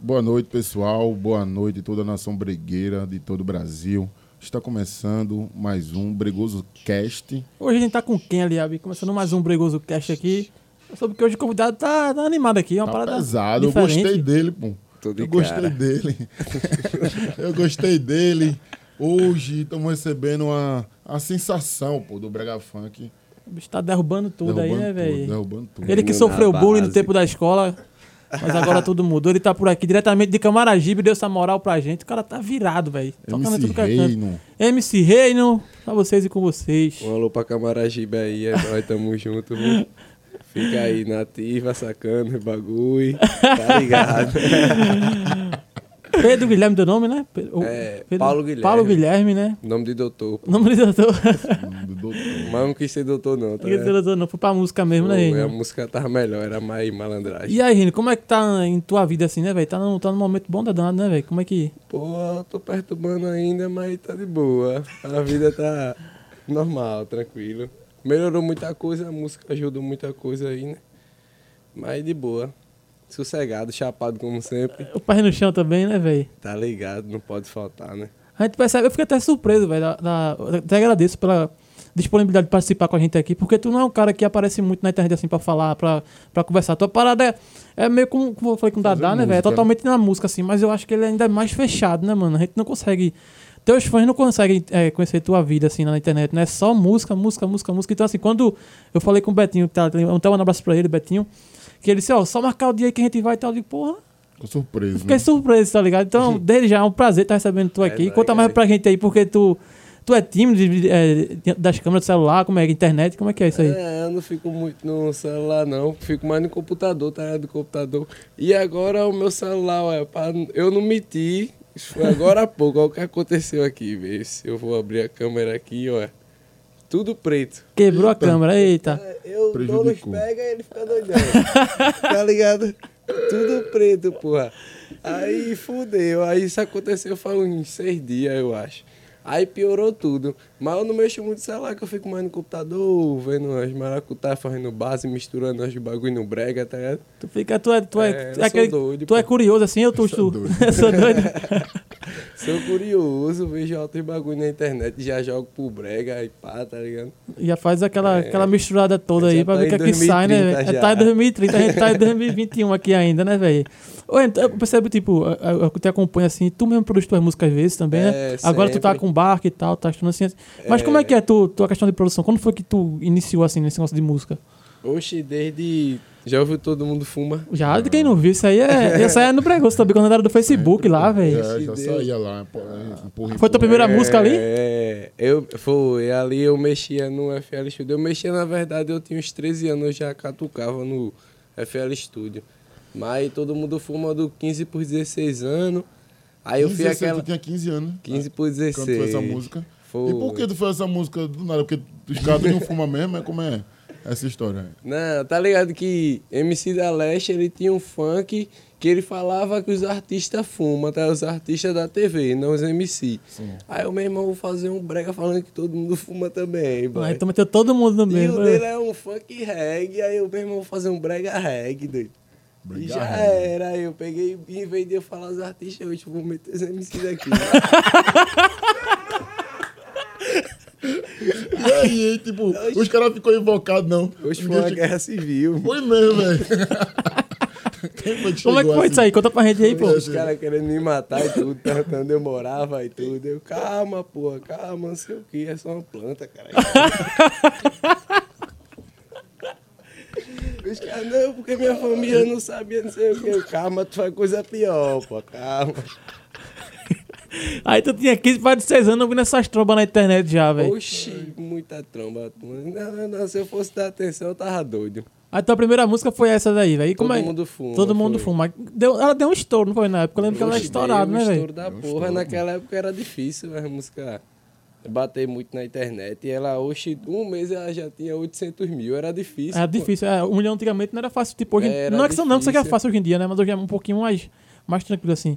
Boa noite, pessoal. Boa noite toda a nação bregueira de todo o Brasil. Está começando mais um Bregoso Cast. Hoje a gente tá com quem, Aliabe? Começando mais um Bregoso Cast aqui. Soube que hoje o convidado tá, tá animado aqui. É uma Tá parada pesado. Eu gostei dele, pô. De Eu gostei cara. dele. Eu gostei dele. Hoje estamos recebendo uma, a sensação, pô, do Brega Funk. O bicho tá derrubando tudo aí, derrubando né, tudo, velho? derrubando tudo. Ele que sofreu bullying no tempo da escola, mas agora tudo mudou. Ele tá por aqui diretamente de Camaragibe, deu essa moral pra gente. O cara tá virado, velho. Tocando em MC tudo que é. Reino. MC Reino, pra vocês e com vocês. Um alô pra Camaragibe aí, é nós tamo junto, viu? Fica aí na ativa, sacando bagulho, tá ligado? Pedro Guilherme, teu nome, né? Pe- o- É, Paulo Guilherme. Paulo Guilherme, né? Nome de doutor. pô. Nome do doutor. do doutor. Mas não quis ser doutor não, tá Não quer dizer doutor, não. Foi pra música mesmo, né? A música tava melhor, era mais malandragem. E aí, Reino, como é que tá em tua vida assim, né, velho? Tá num, tá num momento bom da danada, né, velho? Como é que. Pô, eu tô perturbando ainda, mas tá de boa. A vida tá normal, tranquilo. Melhorou muita coisa, a música ajudou muita coisa aí, né? Mas de boa. Sossegado, chapado como sempre. O pé no chão também, né, velho? Tá ligado, não pode faltar, né? A gente percebe, eu fiquei até surpreso, velho. Até agradeço pela disponibilidade de participar com a gente aqui, porque tu não é um cara que aparece muito na internet assim pra falar, pra, pra conversar. Tua parada é, é meio como, como eu falei com o Dadá, né, velho? É né? totalmente na música, assim, mas eu acho que ele ainda é mais fechado, né, mano? A gente não consegue. Teus fãs não conseguem é, conhecer tua vida assim na internet, né? É só música, música, música, música. Então, assim, quando eu falei com o Betinho, que tá, então um abraço pra ele, Betinho, que ele disse, ó, só marcar o dia aí que a gente vai e tal. Eu digo, porra, Ficou surpreso, Fiquei né? surpreso, tá ligado? Então, desde já é um prazer estar recebendo tu aqui. É, Conta vai, mais vai. pra gente aí, porque tu, tu é tímido de- é, das câmeras do celular, como é que é internet, como é que é isso aí? É, eu não fico muito no celular, não. Fico mais no computador, tá ligado? Do computador. E agora o meu celular, ué, pra eu não. Isso foi agora há pouco. Olha o que aconteceu aqui, vê se eu vou abrir a câmera aqui, ó. Tudo preto. Quebrou a câmera, eita. É, Eu Prejudicou. pega e ele fica doidão. tá ligado? Tudo preto, porra. Aí fudeu. Aí isso aconteceu faz uns seis dias, eu acho. Aí piorou tudo. Mas eu não mexo muito no celular, que eu fico mais no computador, vendo as maracutá, fazendo base, misturando os bagulho no brega, tá ligado? Tu fica, tu é, tu é, É, tu é sou aquele- doido, tu é curioso assim, eu tô tu, doido. eu sou doido. Sou curioso, vejo outros bagulho na internet, já jogo pro brega e pá, tá ligado? Já faz aquela, É. aquela misturada toda aí pra tá ver o que é que sai, né? 2030 velho? já. Tá em 2030, a gente tá em 2021 aqui ainda, né, velho? Então, Eu percebo, tipo, eu te acompanho assim, tu mesmo produz tuas músicas às vezes também, né? É, Agora tu tá com barco e tal, tá estudando assim. Mas como é que é tu, tua questão de produção? Quando foi que tu iniciou assim nesse negócio de música? Oxe, desde. Já ouviu todo mundo fuma? Já, de quem não viu, isso aí é, isso aí é no pregosto também, quando era do Facebook lá, velho. Já, já saía lá, é, empurra, Foi tua primeira música ali? É, eu foi, ali eu mexia no FL Studio. Eu mexia, na verdade, eu tinha uns 13 anos, eu já catucava no FL Studio. Mas todo mundo fuma do 15 por 16 anos. Aí eu 15, fiz 16, aquela. Tu tinha 15 anos. 15 por 16. Quando fez essa música. Foi. E por que tu fez essa música do nada? Porque os caras não fumam mesmo? É como é essa história? Não, tá ligado que MC da Leste, ele tinha um funk que ele falava que os artistas fumam, tá? Os artistas da TV, não os MC. Sim. Aí eu, meu irmão, vou fazer um brega falando que todo mundo fuma também, boy. Aí tu meteu todo mundo no E mesmo. o dele é um funk reggae, aí eu mesmo vou fazer um brega reggae, doido. E já reggae. era, aí eu peguei, em vez de eu falar os artistas, hoje eu vou meter os MC daqui. E aí, tipo, os caras ficou invocados, não. Hoje foi uma guerra civil. Foi mesmo, velho. Como é que foi assim? isso aí? Conta pra gente aí, pô. Os caras querendo me matar e tudo, tentando eu morava e tudo. Eu, calma, porra, calma, não sei o que, é só uma planta, cara. Os caras, não, porque minha família não sabia, não sei o que. Eu, calma, tu faz coisa pior, pô, calma. Aí tu tinha 15 para 16 anos ouvindo essas trombas na internet já, velho. Oxi, muita tromba. Não, não, não, se eu fosse dar atenção, eu tava doido. Aí tua primeira música foi essa daí, velho. Todo é- mundo fuma, Todo mundo foi. fuma. Deu, ela deu um estouro, não foi na época? Eu lembro que ela era Oxi, estourada, deu né, um velho? estouro da porra. Naquela época era difícil a música bater muito na internet. E ela, oxe, um mês ela já tinha 800 mil. Era difícil. Era pô. difícil. É, um milhão antigamente não era fácil. Tipo, hoje, Era não é que não que isso aqui é difícil. fácil hoje em dia, né? Mas hoje é um pouquinho mais, mais tranquilo assim.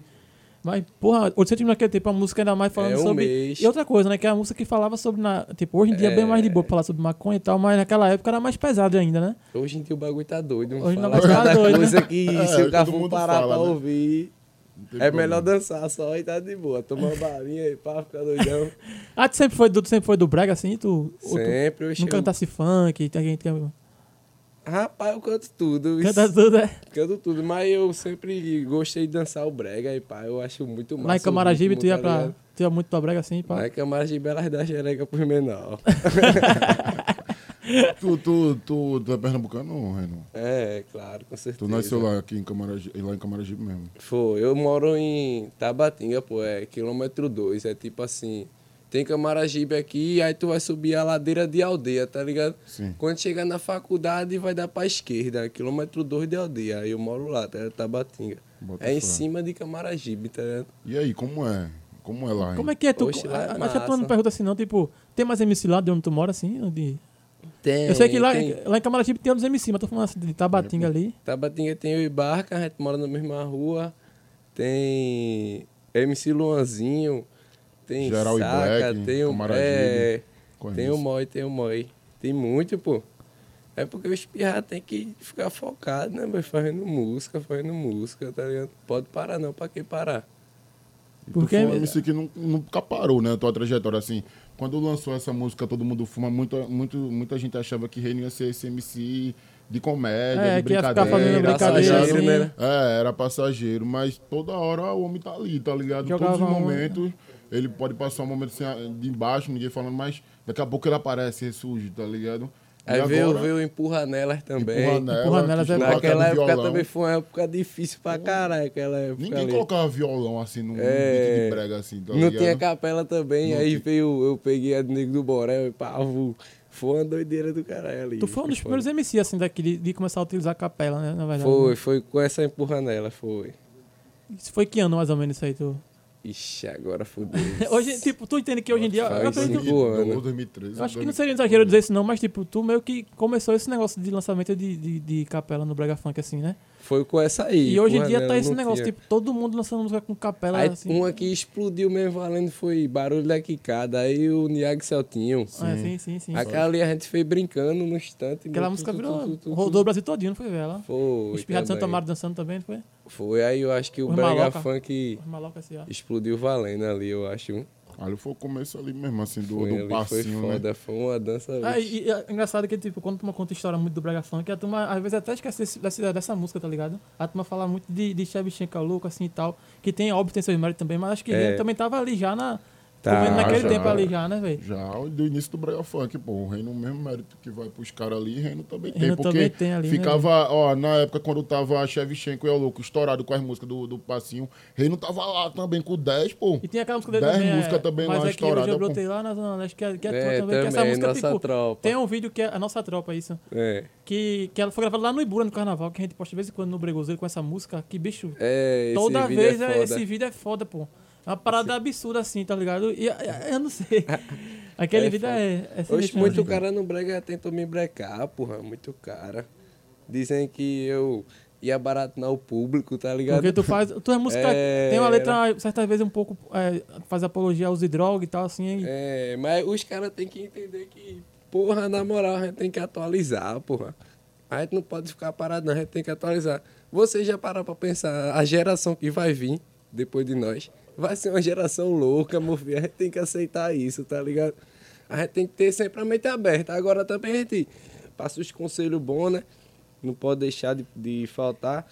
Mas, porra, 800 mil naquele tempo, a música ainda mais falando É, um sobre. mês. E outra coisa, né? Que é a música que falava sobre. Na... Tipo, hoje em dia é bem É. mais de boa pra falar sobre maconha e tal, mas naquela época era mais pesado ainda, né? Hoje em dia o bagulho tá doido. Hoje Hoje não ficar cada doido, né? coisa que É, se o cara todo for mundo parar fala, pra né? ouvir. Não É problema. melhor dançar só e tá de boa. Tomar uma balinha e pá, ficar doidão. Ah, tu sempre foi tu sempre foi do brega assim? Tu, ou tu Sempre eu não cantasse funk? Tem gente que Rapaz, eu canto tudo. isso. canta tudo, é? Canto tudo, mas eu sempre gostei de dançar o brega e pá, eu acho muito massa. Lá em Camaragibe, tu ia tá pra. Tu ia muito pra brega assim, pá. Lá em Camaragibe, elas dão xereca pros menor. Tu, tu, tu, tu é pernambucano, Reno? É, claro, com certeza. Tu nasceu lá, aqui em Camaragibe, lá em Camaragibe mesmo. Foi, eu moro em Tabatinga, pô, é quilômetro 2, é tipo assim, tem Camaragibe aqui, aí tu vai subir a ladeira de aldeia, tá ligado? Sim. Quando chegar na faculdade, vai dar pra esquerda, quilômetro 2 de aldeia, aí eu moro lá, tá ligado? Tabatinga. Bota É em cima de Camaragibe, tá ligado? E aí, como é? Como é lá, hein? Como é que é tu? Oxe, lá é Acho que tu não pergunta assim, não. Tipo, tem mais MC lá de onde tu mora, assim? Onde... Tem, Eu sei que lá, tem- lá em Camaragibe tem outros MC, mas tô falando assim, de Tabatinga ali. Tabatinga tem eu e Barca, a gente mora na mesma rua. Tem MC Luanzinho, tem Geral Saca, Black, tem o é, tem o Moi, tem o Moi. Tem muito, pô. É porque o espirrar tem que ficar focado, né, mas fazendo música, fazendo música, tá ligado? Pode parar não, pra que parar? Porque- um MC que nu- nunca parou, né? Tua trajetória, assim. Quando lançou essa música Todo Mundo Fuma, muita, muito, muita gente achava que Reino ia ser esse MC de comédia, É, de que ia ficar brincadeira. fazendo tá brincadeira, ligado? assim. né? É, era passageiro, mas toda hora o homem tá ali, tá ligado? Jogava Todos os um- momentos, ele pode passar um momento assim, de embaixo, ninguém falando, mas daqui a pouco ele aparece, ressurge, tá ligado? E Aí veio, veio o Empurra Nelas também. Empurra Nelas, Empurra Nelas que é Naquela época violão. também foi uma época difícil pra caralho, aquela época Ninguém ali. colocava violão assim num É, beat de brega assim, tá Não tinha capela também, Não aí tinha. veio, eu peguei a do Nego do Borel e pavo. Foi uma doideira do caralho ali. Tu foi um dos Foi. primeiros MC, assim, daqui, de, de começar a utilizar a capela, né? Na verdade. Foi, foi com essa empurranela, foi. Isso foi que ano, mais ou menos, isso aí, tu? Ixi, agora fudeu. Hoje, tipo, tu entende que hoje em dia... Faz Eu, acredito- cinco 2012, anos. 2013. eu acho que não seria exagero dizer isso não, mas tipo, tu meio que começou esse negócio de lançamento de, de, de capela no Brega Funk, assim, né? Foi com essa aí. E, hoje em dia tá esse negócio, tinha. tipo, todo mundo lançando música com capela, Aí assim. uma que explodiu mesmo valendo foi Barulho da Quicada, aí o Niag Celtinho. Ah, sim, sim, sim. Aquela ali a gente foi brincando no instante. Aquela tu, música tu, virou... tu, tu, tu, Rodou o Brasil todinho, não foi, velho? Ela? Foi. Espirrado também. Amaro dançando também, não foi? Foi, aí eu acho que o Brega. Funk assim, explodiu valendo ali, eu acho. Ali foi o começo ali mesmo, assim, do, Foi, do ali foi passinho, né? foda, foi uma dança. Ah, e, e é engraçado que, tipo, quando a turma conta história muito do Brega Funk, a turma às vezes até esquece desse- dessa, dessa música, tá ligado? A turma fala muito de, de Shevchenko louco, assim e tal, que tem, óbvio, tem seus méritos também, mas acho que É. ele também tava ali já na. Tá, comendo naquele já. tempo ali já, né, velho? Já do início do Brega Funk, pô, o Reino, o mesmo mérito que vai pros caras ali, Reino também tem. Reino porque também tem ali, né, ficava, ó, na época quando tava Shevchenko e o Louco estourado com as músicas do, do passinho, Reino tava lá também com 10, pô. E tem aquela música dele Dez também. músicas é, também mas lá é estourada, eu pô. brotei lá na Zona Leste, que é, que é, tua É, também, que essa também, música, nossa tipo, tropa. tem um vídeo que é a nossa tropa, isso. É, Que, que ela foi gravada lá no Ibura, no carnaval, que a gente posta de vez em quando no Bregozeiro com essa música. Que bicho, é esse toda vídeo vez é é- foda. esse vídeo é foda, pô. Uma parada absurda assim, tá ligado? E eu não sei. Aquele É vídeo foda. é. é sinistro, muito cara no brega tentou me brecar, porra, muito cara. Dizem que eu ia baratinar o público, tá ligado? Porque tu faz. Tu é música. É, Tem uma letra, certas vezes, um pouco. É, faz apologia ao uso de droga e tal, assim. e- É, mas os caras têm que entender que, porra, na moral, a gente tem que atualizar, porra. A gente não pode ficar parado, não, a gente tem que atualizar. Você já parou pra pensar, a geração que vai vir depois de nós vai ser uma geração louca, meu filho. A gente tem que aceitar isso, tá ligado? A gente tem que ter sempre a mente aberta. Agora também a gente passa os conselhos bons, né? Não pode deixar de, de faltar.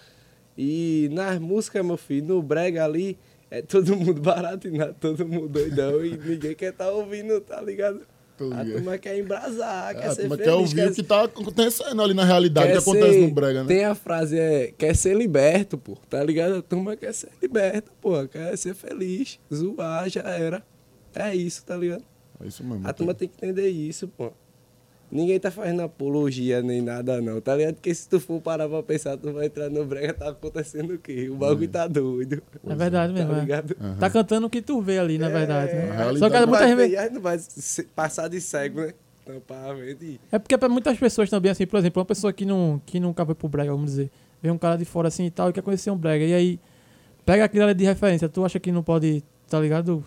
E nas músicas, meu filho, no brega ali, é todo mundo baratinado, todo mundo doidão e ninguém quer tá ouvindo, tá ligado? Tô A turma quer embrasar, quer ser feliz. quer ouvir o que tá acontecendo ali na realidade, o quer que acontece ser- no Brega, né? Tem a frase, é, quer ser liberto, pô, tá ligado? A turma quer ser liberta, pô, quer ser feliz, zoar, já era. É isso, tá ligado? É isso mesmo. A turma tem que entender isso, pô. Ninguém tá fazendo apologia nem nada, não, tá ligado? Porque se tu for parar pra pensar, tu vai entrar no brega, tá acontecendo o quê? O bagulho tá doido. É verdade Tá mesmo. é. ligado? Tá cantando o que tu vê ali, na verdade. né? realidade Só que é ver, aí não vai passar de cego, né? Tampar a mente e... É porque pra muitas pessoas também, assim, por exemplo, uma pessoa que, não, que nunca foi pro Brega, vamos dizer, vê um cara de fora assim e tal, e quer conhecer um Brega, e aí pega aquilo ali de referência, tu acha que não pode, tá ligado?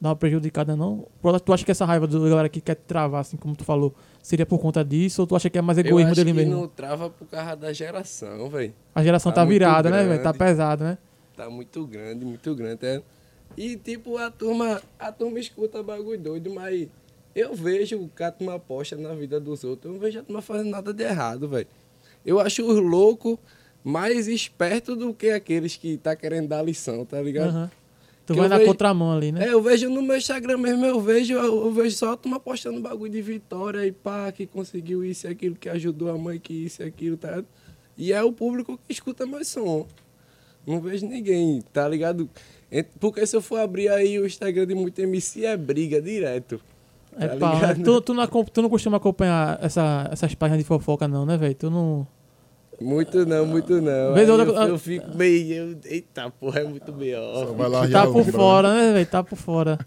Dar uma prejudicada, não? Ou Tu acha que essa raiva do galera que quer te travar, assim, como tu falou, seria por conta disso, ou tu acha que é mais Eu egoísmo acho dele que mesmo? não trava por causa da geração, velho. A geração tá tá, virada, né, velho? Tá grande. pesada, né? tá muito grande, muito grande. É. E tipo, a turma, a turma escuta bagulho doido, mas eu vejo que a turma aposta na vida dos outros. Eu não vejo a turma fazendo nada de errado, velho. Eu acho os loucos mais espertos do que aqueles que tá querendo dar lição, tá ligado? Aham. Tu vai eu na vejo- contramão ali, né? É, eu vejo no meu Instagram mesmo, eu vejo, eu vejo só a turma postando bagulho de vitória e pá, que conseguiu isso e aquilo, que ajudou a mãe, que isso e aquilo, tá? E é o público que escuta mais som. Não vejo ninguém, tá ligado? Porque se eu for abrir aí o Instagram de muito MC, é briga direto. É tá pau, né? tu, tu, não, tu não costuma acompanhar essa, essas páginas de fofoca, não, né, velho? Tu não. Muito não, muito não. Eu, outra- eu fico meio. eu- eita, porra, é muito B.O. Tá por fora, né, velho? Tá por fora.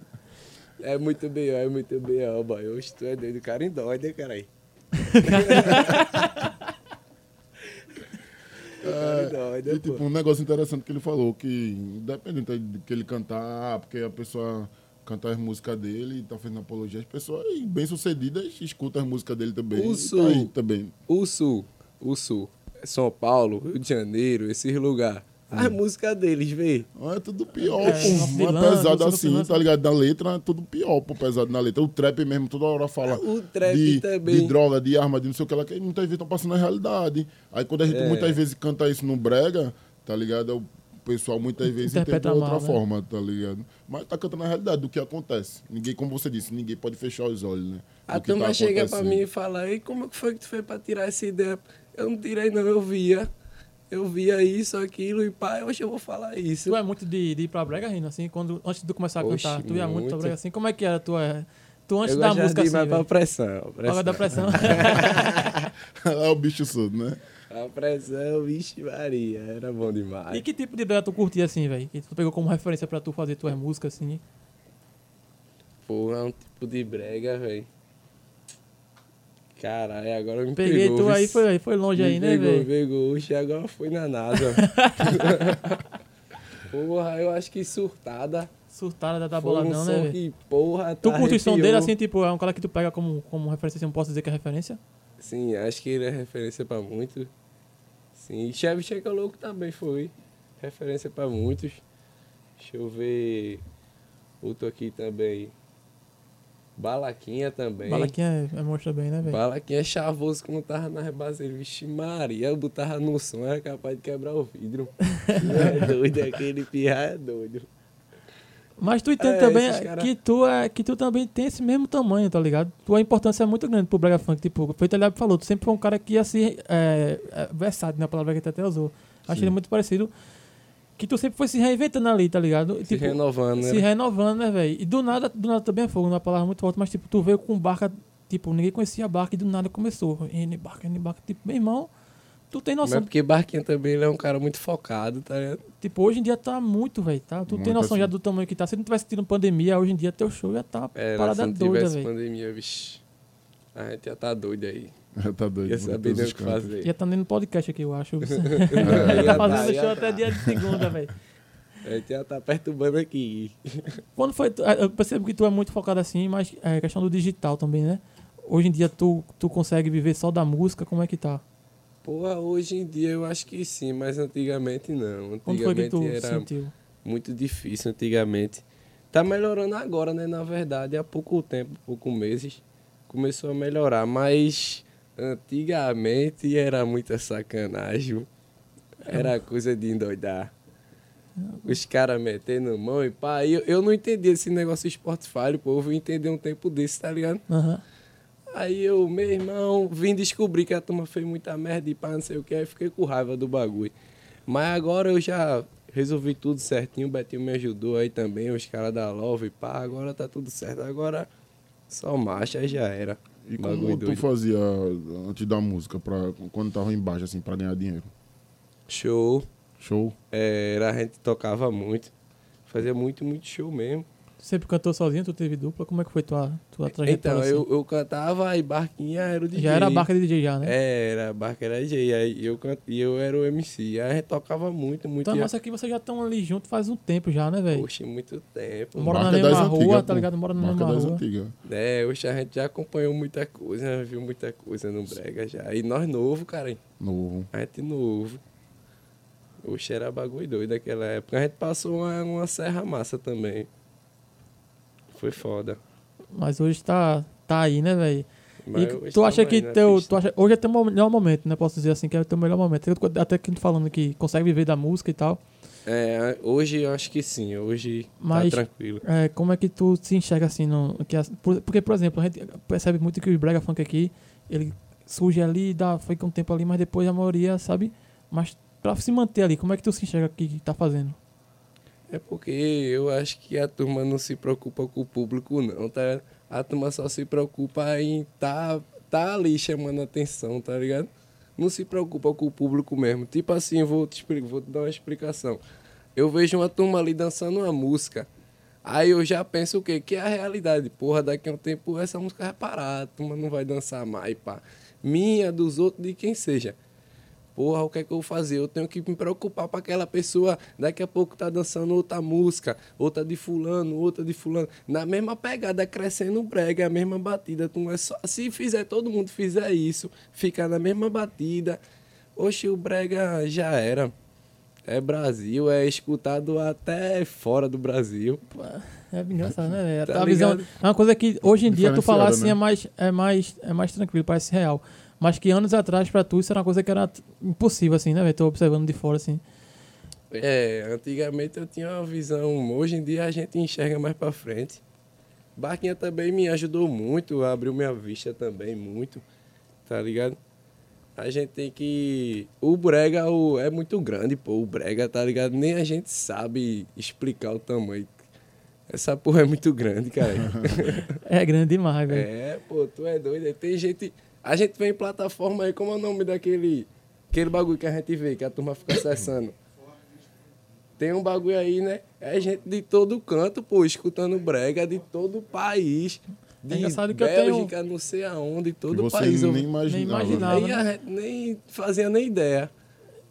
É muito B.O., é muito B.O., boy. Hoje tu é doido, o cara endói, né, caralho? É, e, tipo, um negócio interessante que ele falou, que independente do que ele cantar, ah, porque a pessoa canta as músicas dele e tá fazendo apologia, as pessoas bem-sucedidas escutam as músicas dele também. O e sul. tá aí também. O Sul, o Sul, São Paulo, Rio de Janeiro, esses lugares. As músicas deles, vê. Ah, É tudo pior, É, pô. Não é Vilã, pesado assim, tá ligado? Da letra é tudo pior, pô, pesado na letra. O trap mesmo, toda hora fala O trap de, também. de droga, de arma, de não sei o que lá, que muitas vezes estão passando a realidade. Aí quando a gente É. muitas vezes canta isso no brega, tá ligado? O pessoal muitas vezes Interpreta de outra mal, né? forma, tá ligado? Mas tá cantando a realidade do que acontece. Ninguém, como você disse, ninguém pode fechar os olhos, né? A que turma tá chega pra mim e fala, e como que foi que tu fez pra tirar essa ideia? Eu não tirei não, eu via. Eu via isso, aquilo, e pá, hoje eu vou falar isso. Tu é muito de, de ir pra brega, Rino, assim, quando, antes de tu começar a Oxe, cantar, tu ia muito, pra muito. brega, assim, como é que era tu, é, tu antes eu da música, de ir assim, mais pra velho? pressão. Fala da pressão. é o bicho surdo, né? A pressão, vixe Maria, era bom demais. e que tipo de brega tu curtia, assim, velho? Que tu pegou como referência pra tu fazer tuas músicas, assim? Pô, é um tipo de brega, velho. Caralho, agora me Peguei pegou. tu aí, foi, foi longe Me aí, né, pegou, velho? Pegou, Oxe, agora foi na nada. porra, eu acho que surtada. Surtada da foi um né, velho? que, porra, Tu tá curte o som dele, assim, tipo, é um cara que tu pega como, como referência, assim, eu posso dizer que é referência? Sim, acho que ele é referência pra muitos. Sim, e Chevy Checa Louco também foi referência pra muitos. Deixa eu ver outro aqui também. Balaquinha também. Balaquinha é, é mostra bem, né, velho? Balaquinha é chavoso quando tava nas bases. Vixe Maria, eu botava no som, era capaz de quebrar o vidro. é doido, aquele pirra é doido. Mas tu entende É, também cara- que, tu é, que tu também tem esse mesmo tamanho, tá ligado? Tua importância é muito grande pro Brega Funk. Tipo, feito ele falou, tu sempre foi um cara que ia se. É, é, versátil, né? A palavra que tu até usou. Achei ele muito parecido. Que tu sempre foi se reinventando ali, tá ligado? Se Tipo, renovando, né? se renovando, né, velho? E do nada, do nada também é fogo, uma palavra muito forte, mas tipo, tu veio com barca, tipo, ninguém conhecia a barca e do nada começou. N barca, N barca, tipo, meu irmão, tu tem Mas noção. porque Barquinha também ele é um cara muito focado, tá ligado? Tipo, hoje em dia tá muito, velho, tá? Tu tem Muito noção já assim. do tamanho que tá. Se não tivesse tido pandemia, hoje em dia teu show já tá É, parada se não doida, tivesse velho. pandemia, vixi. A gente ia tá doido aí. tá doido. Ia saber o que fazer. Já tá nem no podcast aqui, eu acho. É, tá Ia fazendo tá, show ia até tá. dia de segunda, velho. A gente ia tá perturbando aqui. Quando foi. Eu percebo que tu é muito focado assim, mas é questão do digital também, né? Hoje em dia tu, tu consegue viver só da música, como é que tá? Porra, hoje em dia eu acho que sim, mas antigamente não. Quando foi que Antigamente tu era sentiu? muito difícil, antigamente. Tá melhorando agora, né? Na verdade, há pouco tempo, poucos meses, começou a melhorar, mas antigamente era muita sacanagem. Era coisa de endoidar. Os caras metendo mão e pá. E eu, eu não entendi esse negócio de Spotify, pô. Eu vim entender um tempo desse, tá ligado? Aham. Aí eu, meu irmão, vim descobrir que a turma fez muita merda e pá, não sei o que, aí fiquei com raiva do bagulho. Mas agora eu já resolvi tudo certinho, o Betinho me ajudou aí também, os caras da Love e pá, agora tá tudo certo. Agora só marcha, já era. E Bagulho como tu doido. fazia antes da música, pra, quando tava embaixo, assim, pra ganhar dinheiro? Show, Show? era, a gente tocava muito, fazia muito, muito show mesmo. Sempre cantou sozinho, tu teve dupla, como é que foi tua, tua trajetória? Então, assim? eu, eu cantava e Barquinha era o DJ. Já era a barca de DJ já, né? É, era, a Barca era DJ, aí eu, can- e eu era o MC. Aí a gente tocava muito, muito. Então, a- mas aqui vocês já estão ali junto faz um tempo já, né, velho? Poxa, muito tempo. Mora na mesma rua, antigas, tá ligado? Mora na mesma rua. antigas. É, hoje a gente já acompanhou muita coisa, viu muita coisa no Brega já. E nós novo, cara, hein? Novo. a gente novo. Oxe, era bagulho doido naquela época. A gente passou uma, uma serra massa também. Foi foda. Mas hoje tá, tá aí, né, velho? E tu acha tamo que na teu, tu acha, hoje é teu melhor momento, né? Posso dizer assim, que é o teu melhor momento. Até que tu falando que consegue viver da música e tal. É, hoje eu acho que sim. Hoje Mas- tá tranquilo. É, como é que tu se enxerga assim? No, que as- porque, por exemplo, a gente percebe muito que o Brega Funk aqui, ele surge ali, dá, foi com um tempo ali, mas depois a maioria, sabe? Mas pra se manter ali, como é que tu se enxerga que que tá fazendo? É porque eu acho que a turma não se preocupa com o público, não, tá? A turma só se preocupa em tá, tá ali chamando atenção, tá ligado? Não se preocupa com o público mesmo. Tipo assim, vou te, vou te dar uma explicação. Eu vejo uma turma ali dançando uma música. Aí eu já penso o quê? Que é a realidade. Porra, daqui a um tempo essa música vai parar, a turma não vai dançar mais, pá. Minha, dos outros, de quem seja. Porra, o que é que eu vou fazer? Eu tenho que me preocupar para aquela pessoa daqui a pouco tá dançando outra música, outra de fulano, outra de fulano, na mesma pegada, crescendo brega, a mesma batida. Tu não é só, se fizer todo mundo fizer isso, ficar na mesma batida, oxe, o brega já era. É Brasil, é escutado até fora do Brasil. É engraçado, né? Tá a visão, é uma coisa que hoje em dia tu falar assim né? é mais, é mais, é mais tranquilo, parece real. Mas que anos atrás pra tu isso era uma coisa que era impossível, assim, né, velho? Tô observando de fora, assim. É, antigamente eu tinha uma visão, hoje em dia a gente enxerga mais pra frente. Barquinha também me ajudou muito, abriu minha vista também muito, tá ligado? A gente tem que. O brega o... é muito grande, pô, o brega, tá ligado? Nem a gente sabe explicar o tamanho. Essa porra é muito grande, cara. É grande demais, velho. é, pô, tu é doido. Tem gente. A gente vem em plataforma aí, como é o nome daquele. Aquele bagulho que a gente vê, que a turma fica acessando. Tem um bagulho aí, né? É gente de todo canto, pô, escutando brega de todo o país. De É engraçado que eu tenho- Bélgica, não sei aonde, todo o país. nem imaginava. nem imaginava. Aí a gente nem fazia nem ideia.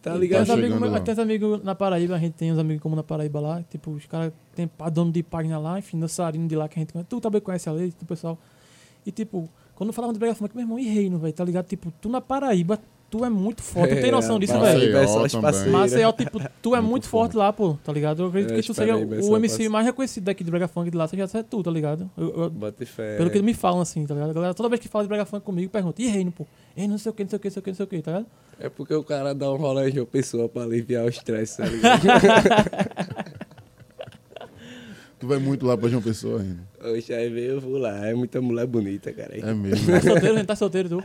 Tá ligado? lá. tem uns amigos na Paraíba, a gente tem uns amigos como na Paraíba lá, tipo, os caras tem dono de página lá, enfim, dançarino de lá que a gente conhece. Tu também conhece a lei, do pessoal. E tipo, quando falava de brega funk, meu irmão, e reino, velho, tá ligado? Tipo, tu na Paraíba, tu é muito forte. Tu tem noção disso, velho? Paraíba é. Maceió, tipo, tu é Muito muito forte lá, pô, tá ligado? Eu acredito É, que tu é o MC mais reconhecido daqui de brega funk de lá, seja é tu, tá ligado? Eu- eu- Bota fé. pelo que eles me falam assim, tá ligado? A galera, toda vez que fala de brega funk comigo, pergunta, e reino, pô? Reino, não sei o que, não sei o que, não sei o que, não sei o que, tá ligado? É porque o cara dá um rolê de uma pessoa pra aliviar o estresse, tá ligado? Tu vai muito lá pra João Pessoa ainda. Oxe, aí veio, eu vou lá. É muita mulher bonita, cara. É mesmo. Tá solteiro, gente? Tá solteiro, tu?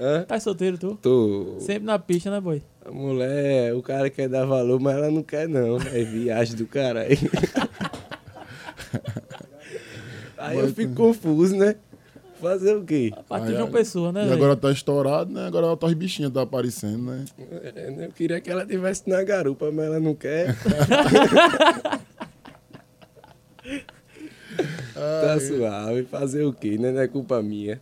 Hã? Tá solteiro, tu? Tô. Sempre na pista, né, boy? A mulher, o cara quer dar valor, mas ela não quer não. É viagem do caralho. Aí eu fico confuso, né? Fazer o quê? A partir Aí, de uma pessoa, né, E velho? agora tá estourado, né? Agora as bichinhas tá aparecendo, né? É, né? Eu queria que ela tivesse na garupa, mas ela não quer. tá suave. Fazer o quê? né? Não é culpa minha.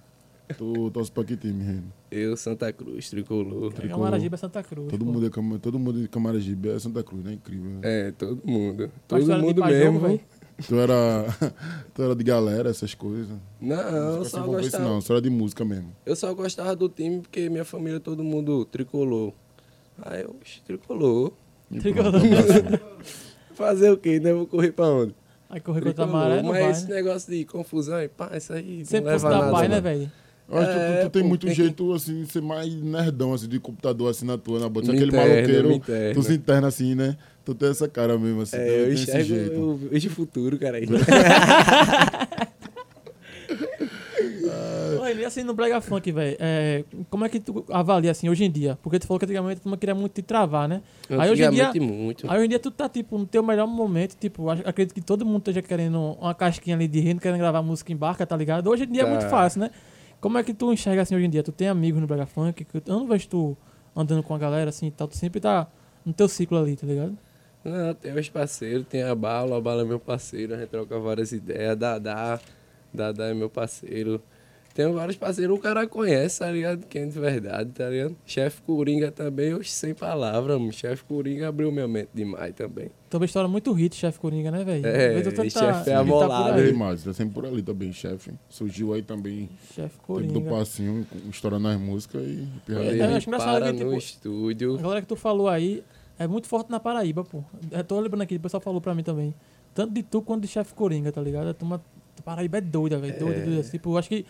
Tu torce pra que time, Reno? Eu, Santa Cruz, tricolor. É Camaragibe é Santa Cruz. Todo pô. mundo, é, Cam- todo mundo de Camaragibe é Santa Cruz, né? Incrível. É, todo mundo. Todo mundo mesmo. velho? Tu era, tu era de galera, essas coisas. Não, eu só gostava. não. Só era de música mesmo. Eu só gostava do time porque minha família, todo mundo tricolor. Aí eu, "Oxe, tricolor. E Tricolor. pronto. Fazer o quê? Né? Vou correr pra onde? Aí correr contra a Tricolor. maré, não Mas vai, esse né? negócio de confusão, e pá, isso aí Sempre leva nada. pai, né, não. velho? Eu acho que tu- É, tu, tem pô, muito tem que- jeito, assim, de ser mais nerdão, assim, de computador, assim, na tua, na bota. Aquele maloqueiro, tu se interna assim, né? Tu tem essa cara mesmo, assim, É, eu tem esse enxergo jeito. eu vejo o futuro, cara. aí. Oi, e assim, no Brega Funk, velho, é, como é que tu avalia, assim, hoje em dia? Porque tu falou que antigamente tu não queria muito te travar, né? Aí hoje em dia... Muito. Aí hoje em dia tu tá, tipo, no teu melhor momento, tipo, acredito que todo mundo esteja querendo uma casquinha ali de rindo, querendo gravar música em barca, tá ligado? Hoje em dia é Tá. muito fácil, né? Como é que tu enxerga assim hoje em dia? Tu tem amigos no Brega Funk? Que eu não vejo tu andando com a galera assim e tal, tu sempre tá no teu ciclo ali, tá ligado? Não, tem os parceiros, tem a Bala, a Bala é meu parceiro, a gente troca várias ideias, Dadá, Dadá é meu parceiro. Tem vários parceiros, o cara conhece, tá ligado? Quem é de verdade, tá ligado? Chefe Coringa também, hoje sem palavra, mano. Chefe Coringa abriu minha mente demais também. Tua história é muito hit, chefe Coringa, né, velho? É, tá- chefe é ele tá por amolado, aí. É demais, tá sempre por ali também, chefe. Surgiu aí também, Chefe tempo do Coringa. passinho, estourando as músicas e... É, eu acho engraçado para que, no tipo, estúdio. A galera que tu falou aí, é muito forte na Paraíba, pô. Eu tô lembrando aqui, o pessoal falou pra mim também. Tanto de tu quanto de chefe Coringa, tá ligado? A turma, Paraíba é doida, velho. Doida, doida. Tipo, eu acho que.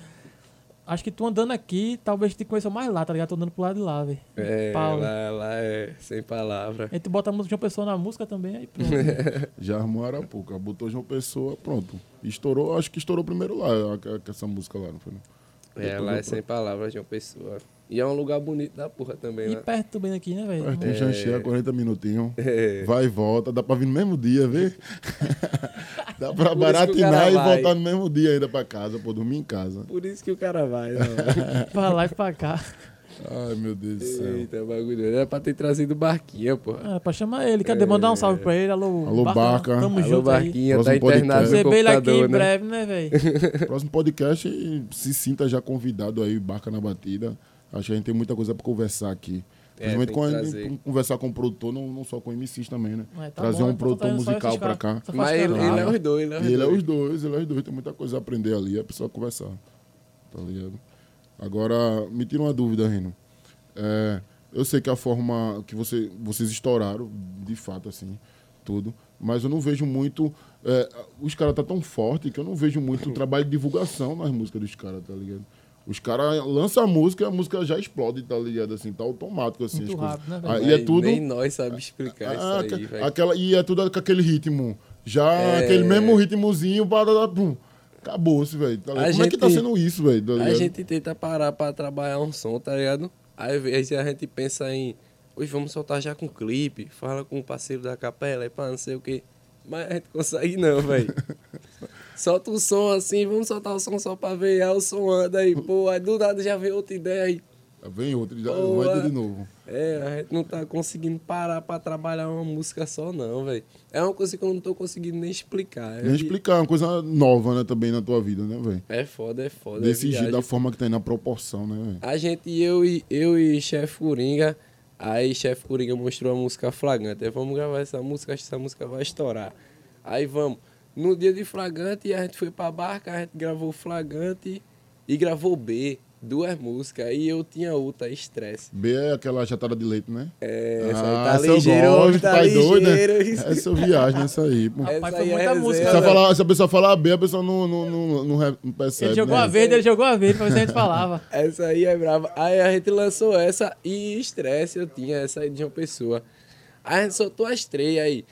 Acho que tu andando aqui, talvez te conheça mais lá, tá ligado? Tô andando pro lado de lá, velho. É, Paulo. lá, lá é sem palavra. Aí tu bota a música de uma pessoa na música também, aí pronto. Já armou Arapuca, botou João Pessoa, pronto. Estourou, acho que estourou primeiro lá, a- a- essa música lá, não foi? Não? É, lá é sem palavras de uma pessoa. E é um lugar bonito da porra também, e né? perto também aqui, né, velho? Pertinho, Janchia, 40 minutinhos. É. Vai e volta, dá pra vir no mesmo dia, vê? dá pra Por baratinar e vai. voltar no mesmo dia ainda pra casa, pô, dormir em casa. Por isso que o cara vai, né? Pra lá e pra cá. Ai, meu Deus do céu. Eita, bagulho. Era pra ter trazido barquinha, porra. É, pra chamar ele. Cadê? Mandar um salve pra ele. Alô, Alô, Barca. Tamo Alô, junto aí. Barquinha, tá internado no ele aqui computador, em né? breve, né, velho? Próximo podcast, se sinta já convidado aí, Barca na Batida. Acho que a gente tem muita coisa pra conversar aqui. É, Principalmente que a- conversar com o produtor, não, não só com MCs também, né? É, tá Trazer bom, um produtor musical pra cá. Mas ele, ele é os dois, ele é os E ele é dois. os dois, ele é os dois, tem muita coisa a aprender ali, é precisa conversar. Tá ligado? Agora, me tira uma dúvida, Rino. É, eu sei que a forma que você, vocês estouraram, de fato, assim, tudo, mas eu não vejo muito. é, os caras tá tão forte que eu não vejo muito trabalho de divulgação nas músicas dos caras, tá ligado? Os caras lançam a música e a música já explode, tá ligado? Assim, tá automático, assim. Muito as coisas. rápido, né? Ah, e é tudo. Nem nós sabemos explicar Ah, isso aí, velho. aquela, e é tudo com aquele ritmo. Já É. aquele mesmo ritmozinho, pá, pum. Acabou-se, velho. Tá Como é que tá gente- sendo isso, velho? Tá A gente tenta parar pra trabalhar um som, tá ligado? Aí às vezes a gente pensa em, hoje vamos soltar já com clipe, fala com o parceiro da capela e pá, não sei o quê. Mas a gente consegue não, velho. Solta o som assim, vamos soltar o som só pra ver, aí o som anda aí, pô, aí do nada já vem outra ideia aí. Vem outro, já vai de novo. É, a gente não tá conseguindo parar pra trabalhar uma música só não, velho. É uma coisa que eu não tô conseguindo nem explicar. É Nem de- explicar, uma coisa nova, né, também na tua vida, né, velho? É foda, é foda. é Desse jeito, da forma que tem na proporção, né, velho? A gente, eu e, eu e Chefe Coringa, aí Chefe Coringa mostrou a música Flagrante. Aí vamos gravar essa música, acho que essa música vai estourar. Aí vamos. No dia de Flagrante, a gente foi pra barca, a gente gravou Flagrante e gravou B, duas músicas. Aí eu tinha outra, Estresse. B é aquela jatada de leite, né? É, essa Ah, aí tá essa eu ligeiro, gosto, hoje tá pai doido, né? ligeiro. Essa eu viagem nessa aí, pô. Essa Rapaz, aí foi é muita resenha, música, Se a, né? falar, se a pessoa falar B, a pessoa não, não, não, não, não percebe, Ele jogou né? a verde, ele jogou a verde pra ver se a gente falava. Essa aí é brava. Aí a gente lançou essa e estresse eu tinha, essa aí de uma pessoa. Aí a gente soltou as três aí.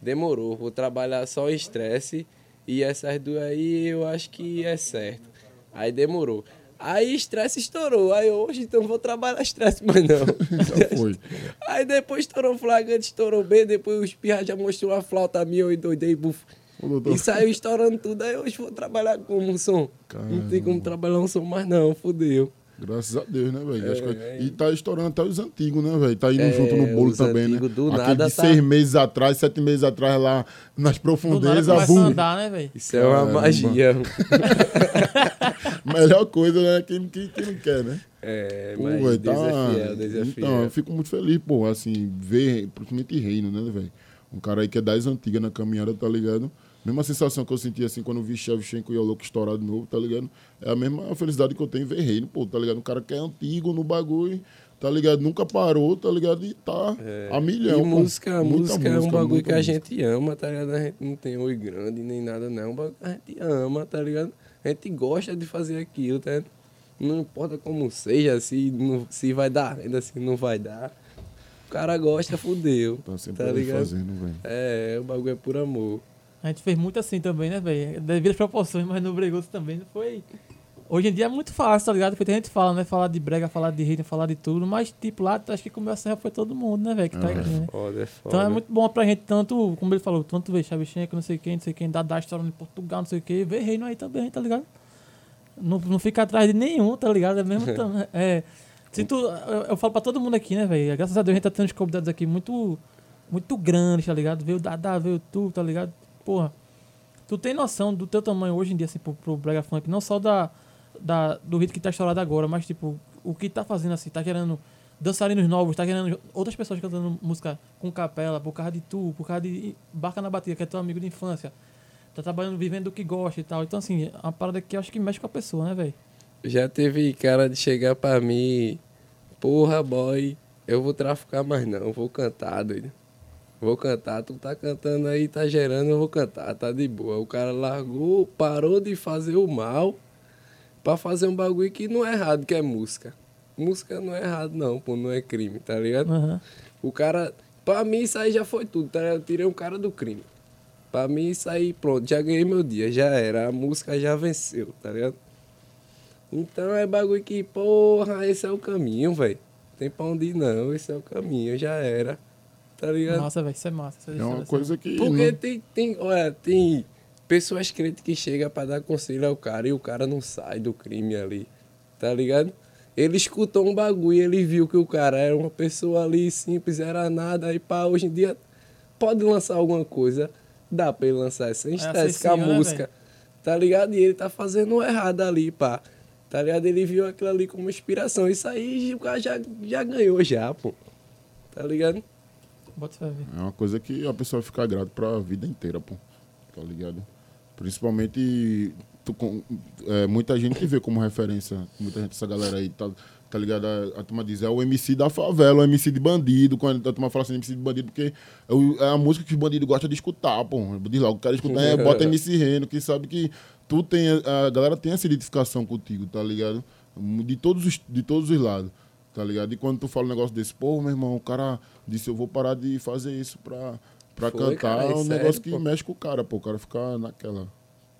Demorou, vou trabalhar só estresse e essas duas aí eu acho que é certo. Aí demorou. Aí estresse estourou. Aí hoje então vou trabalhar estresse, mas não. Já foi. Aí depois estourou flagrante, estourou bem, depois o espirra já mostrou a flauta minha, eu endoidei, bufo. E saiu estourando tudo. Aí hoje vou trabalhar como um som. Não tem como trabalhar um som mais não, fudeu. Graças a Deus, né, velho? Acho que- é. E tá estourando até os antigos, né, velho? Tá indo É, junto no bolo também, né? do Aquele nada de tá- seis meses atrás, sete meses atrás, lá nas Do nada profundezas, começa a bum. andar, né, velho? Isso é uma magia. Melhor coisa, né? Quem, quem, quem não quer, né? É, Pô, mas velho, Deus tá... é é Então, eu fico muito feliz, pô, assim, ver, principalmente Reino, né, velho? Um cara aí que é das antigas na caminhada, tá ligado? Mesma sensação que eu senti, assim, quando vi Shevchenko e o louco estourar de novo, tá ligado? É a mesma felicidade que eu tenho em ver Reino, pô, tá ligado? Um cara que é antigo no bagulho, tá ligado? Nunca parou, tá ligado? E tá a milhão, E música, Muita música é um música, bagulho que a música. gente ama, tá ligado? A gente não tem oi grande nem nada, não. É um a gente ama, tá ligado? A gente gosta de fazer aquilo, tá ligado? Não importa como seja, se, não, se vai dar renda, se não vai dar. O cara gosta, fudeu. Tá sempre tá ligado? fazendo, velho. É, o bagulho é por amor. A gente fez muito assim também, né, velho? Devido às proporções, mas no Bregoso também não foi. Hoje em dia é muito fácil, tá ligado? Porque tem gente que fala, né? Falar de brega, falar de ritmo, falar de tudo. Mas, tipo, lá, acho que comeu a serra foi todo mundo, né, velho? Que tá É. aqui, né? Foda, é foda. Então é muito bom pra gente, tanto, como ele falou, tanto ver Chavchenko, não sei quem, não sei quem, Dadá estourando em Portugal, não sei o quê, ver Reino aí também, tá ligado? Não, não fica atrás de nenhum, tá ligado? É mesmo. é, se tu, eu, eu falo pra todo mundo aqui, né, velho? Graças a Deus a gente tá tendo uns convidados aqui muito, muito grandes, tá ligado? Veio o Dadá, veio tu, tá ligado? Porra, tu tem noção do teu tamanho hoje em dia, assim, pro, pro Brega Funk, não só da, da, do ritmo que tá estourado agora, mas, tipo, o que tá fazendo, assim, tá querendo dançarinos novos, tá querendo outras pessoas cantando música com capela, por causa de tu, por causa de Barca na Batida, que é teu amigo de infância. Tá trabalhando, vivendo do que gosta e tal. Então, assim, é uma parada que eu acho que mexe com a pessoa, né, velho? Já teve cara de chegar pra mim, porra, boy, eu vou traficar mais não, vou cantar, doido. Vou cantar, tu tá cantando aí, tá gerando, eu vou cantar, tá de boa. O cara largou, parou de fazer o mal pra fazer um bagulho que não é errado, que é música. Música não é errado, não, pô, não é crime, tá ligado? Aham. O cara, pra mim isso aí já foi tudo, tá ligado? Eu tirei um cara do crime. Pra mim isso aí, pronto, já ganhei meu dia, já era. A música já venceu, tá ligado? Então é bagulho que, porra, esse é o caminho, velho. Tem pra onde ir não, esse é o caminho, já era. Tá ligado? Massa, velho. Isso é massa. essa É história, uma coisa que. Porque não- tem, tem, olha, tem pessoas crentes que chegam pra dar conselho ao cara e o cara não sai do crime ali, tá ligado? Ele escutou um bagulho, ele viu que o cara era uma pessoa ali simples, era nada, aí pá, hoje em dia pode lançar alguma coisa, dá pra ele lançar sem estresse com a né, música, tá ligado? E ele tá fazendo o errado ali, pá, tá ligado? Ele viu aquilo ali como inspiração, isso aí o cara já, já ganhou já, pô, tá ligado? É uma coisa que a pessoa fica grata pra vida inteira, pô. Tá ligado? Principalmente, tu com- é, muita gente vê como referência, muita gente, essa galera aí, tá, tá ligado? A, a turma diz, é o MC da favela, o MC de bandido, quando a turma fala assim, MC de bandido, porque é, o- é a música que os bandidos gostam de escutar, pô. Diz lá, o cara escuta, é, bota MC Reno, que sabe que tu tem, a galera tem essa identificação contigo, tá ligado? De todos os, de todos os lados. Tá ligado? E quando tu fala um negócio desse, pô, meu irmão, o cara disse, eu vou parar de fazer isso pra, pra Foi, cantar. cara, é um é negócio sério, que pô. mexe com o cara, pô. O cara fica naquela.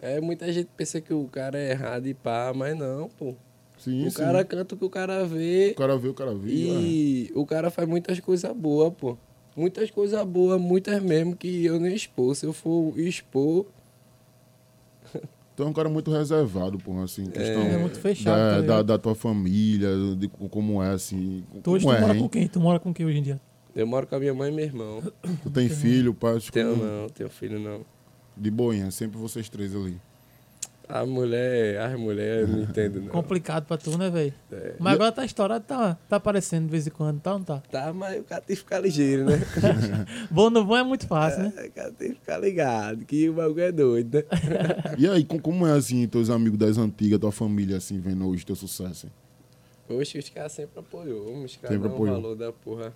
É, muita gente pensa que o cara é errado e pá, mas não, pô. Sim, o sim. cara canta o que o cara vê O cara vê, o cara vê. é. e o cara faz muitas coisas boas, pô. Muitas coisas boas, muitas mesmo que eu nem expor. Se eu for expor, Tu é um cara muito reservado, pô, assim, questão É muito fechado, da, tá da, da tua família, de como é, assim. Tu hoje como tu é, mora hein? com quem? Tu mora com quem hoje em dia? eu moro com a minha mãe e meu irmão. Tu tem filho, pai, Tenho não, tenho filho não. de boinha, sempre vocês três ali. A mulher, as mulheres, eu não entendo não. Complicado pra tu, né, velho? É. Mas agora tá estourado, tá, tá aparecendo de vez em quando, tá ou não tá? Tá, mas o cara tem que ficar ligeiro, né? Bom no bom é muito fácil, né? o cara tem que ficar ligado, que o bagulho é doido, né? E aí, com- como é, assim, teus amigos das antigas, tua família, assim, vendo hoje teu sucesso? hein? Oxe, os caras sempre apoiou, os caras Sempre dão o apoiou. valor da porra.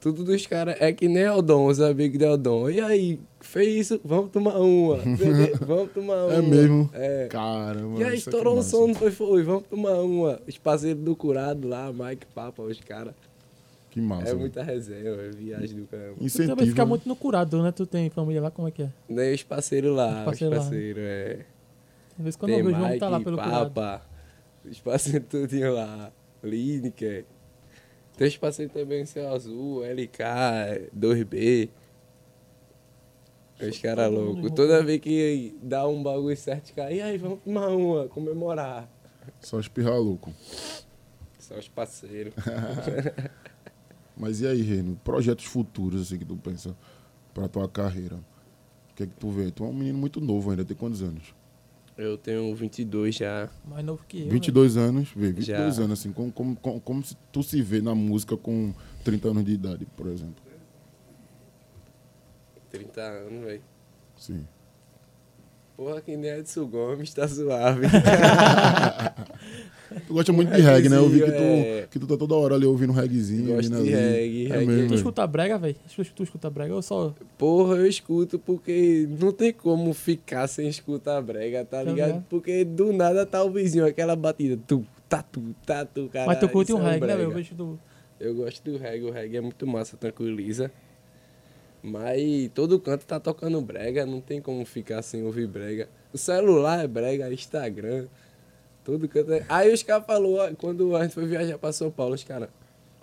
Tudo dos caras é que nem Eldon, os amigos de Eldon. E aí, fez isso? Vamos tomar uma. Beleza? Vamos tomar uma. É mesmo? É. Caramba. E aí, é estourou um massa. som, foi? Foi, vamos tomar uma. Os parceiros do curado lá, Mike Papa, os caras. Que massa. É muita resenha, é viagem do caramba. Tu também fica né? muito no curado, né? Tu tem família lá, como é que é? Nem os parceiros lá, Os os parceiros lá, né? parceiros, é. Às vezes quando eu Tem vejo, vamos Mike, tá lá pelo curado. Papa, os parceiros tudinho lá. Lineker. Os parceiros também, Céu Azul, LK, 2B. Os caras loucos. Toda vez que dá um bagulho certo, cara, e aí, vamos tomar uma, comemorar. Só espirrar louco. São os parceiros. Mas e aí, Reno? Projetos futuros, assim, que tu pensa pra tua carreira? O que é que tu vê? Tu é um menino muito novo ainda, tem quantos anos? Eu tenho 22 já. Mais novo que eu. 22 anos, vê, 22 Já. anos, assim, como, como, como, como se tu se vê na música com 30 anos de idade, por exemplo. 30 anos, velho. Sim. Porra, que nem Edson Gomes, tá suave. Tu gosta muito de reggae, né? Eu vi que tu, é. que tu tá toda hora ali ouvindo reggaezinho. Gosto de ali. reggae, É reggae. mesmo, Tu velho. escuta brega, velho? Tu, tu escuta brega? Eu só. Porra, eu escuto porque não tem como ficar sem escutar brega, tá Tá ligado? Porque do nada tá o vizinho, aquela batida. Tu, tatu, tatu, cara. Mas tu curte um é reggae, né, brega. velho? Eu vejo tu. Eu gosto do reggae, o reggae é muito massa, tranquiliza. Mas todo canto tá tocando brega, não tem como ficar sem ouvir brega. O celular é brega, Instagram, todo canto é... Aí os caras falaram, quando a gente foi viajar pra São Paulo, os caras...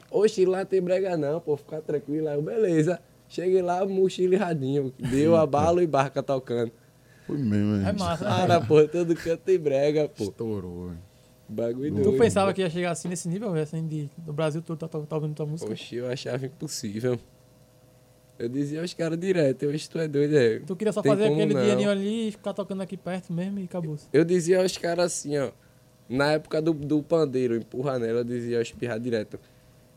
Oxe, lá tem brega não, pô, ficar tranquilo. Aí eu, beleza. Cheguei lá, mochila e radinho. Deu a bala e barca tocando. Foi mesmo, É hein? massa, né? Cara, pô, todo canto tem brega, pô. Estourou, velho. Bagulho Tu doido. pensava que ia chegar assim nesse nível, velho? Assim, de, do Brasil todo tá, tá, tá ouvindo tua música? Oxe, eu achava impossível. Eu dizia aos caras direto, eu tu é doido, é. Tu queria só Tem fazer aquele não. dinheirinho ali, ficar tocando aqui perto mesmo e acabou. Eu dizia aos caras assim, ó. Na época do, do pandeiro, empurra nela, eu dizia aos pirra direto.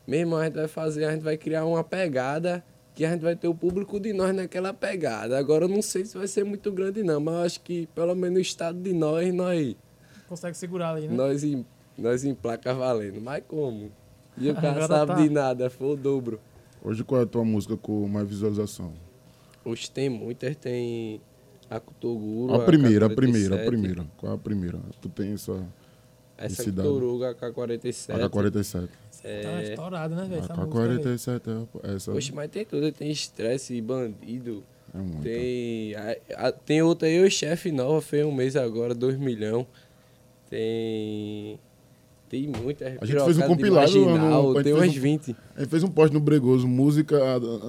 Meu irmão, a gente vai fazer, a gente vai criar uma pegada que a gente vai ter o público de nós naquela pegada. Agora eu não sei se vai ser muito grande não, mas eu acho que pelo menos o estado de nós, nós, Consegue segurar ali, né? nós, em, nós em placa valendo. Mas como? E o cara sabe tá. de nada, foi o dobro. Hoje qual é a tua música com mais visualização? Hoje tem muitas, tem a Kutoguru. A primeira, a primeira, a primeira. Qual é a primeira? Tu tem essa. Essa esse dado. Kuturuga AK-47. AK-47. É... Tá estourado, né, velho? essa música, velho? AK-47 é essa. Oxe, mas tem tudo. Tem estresse, bandido. É muita. Tem, a- a- tem outra aí, o chefe nova, fez um mês agora, 2 milhões. Tem. Tem muita. A gente fez um compilado Marginal, no- a gente tem fez umas um- 20. A gente fez um post no Bregoso, música,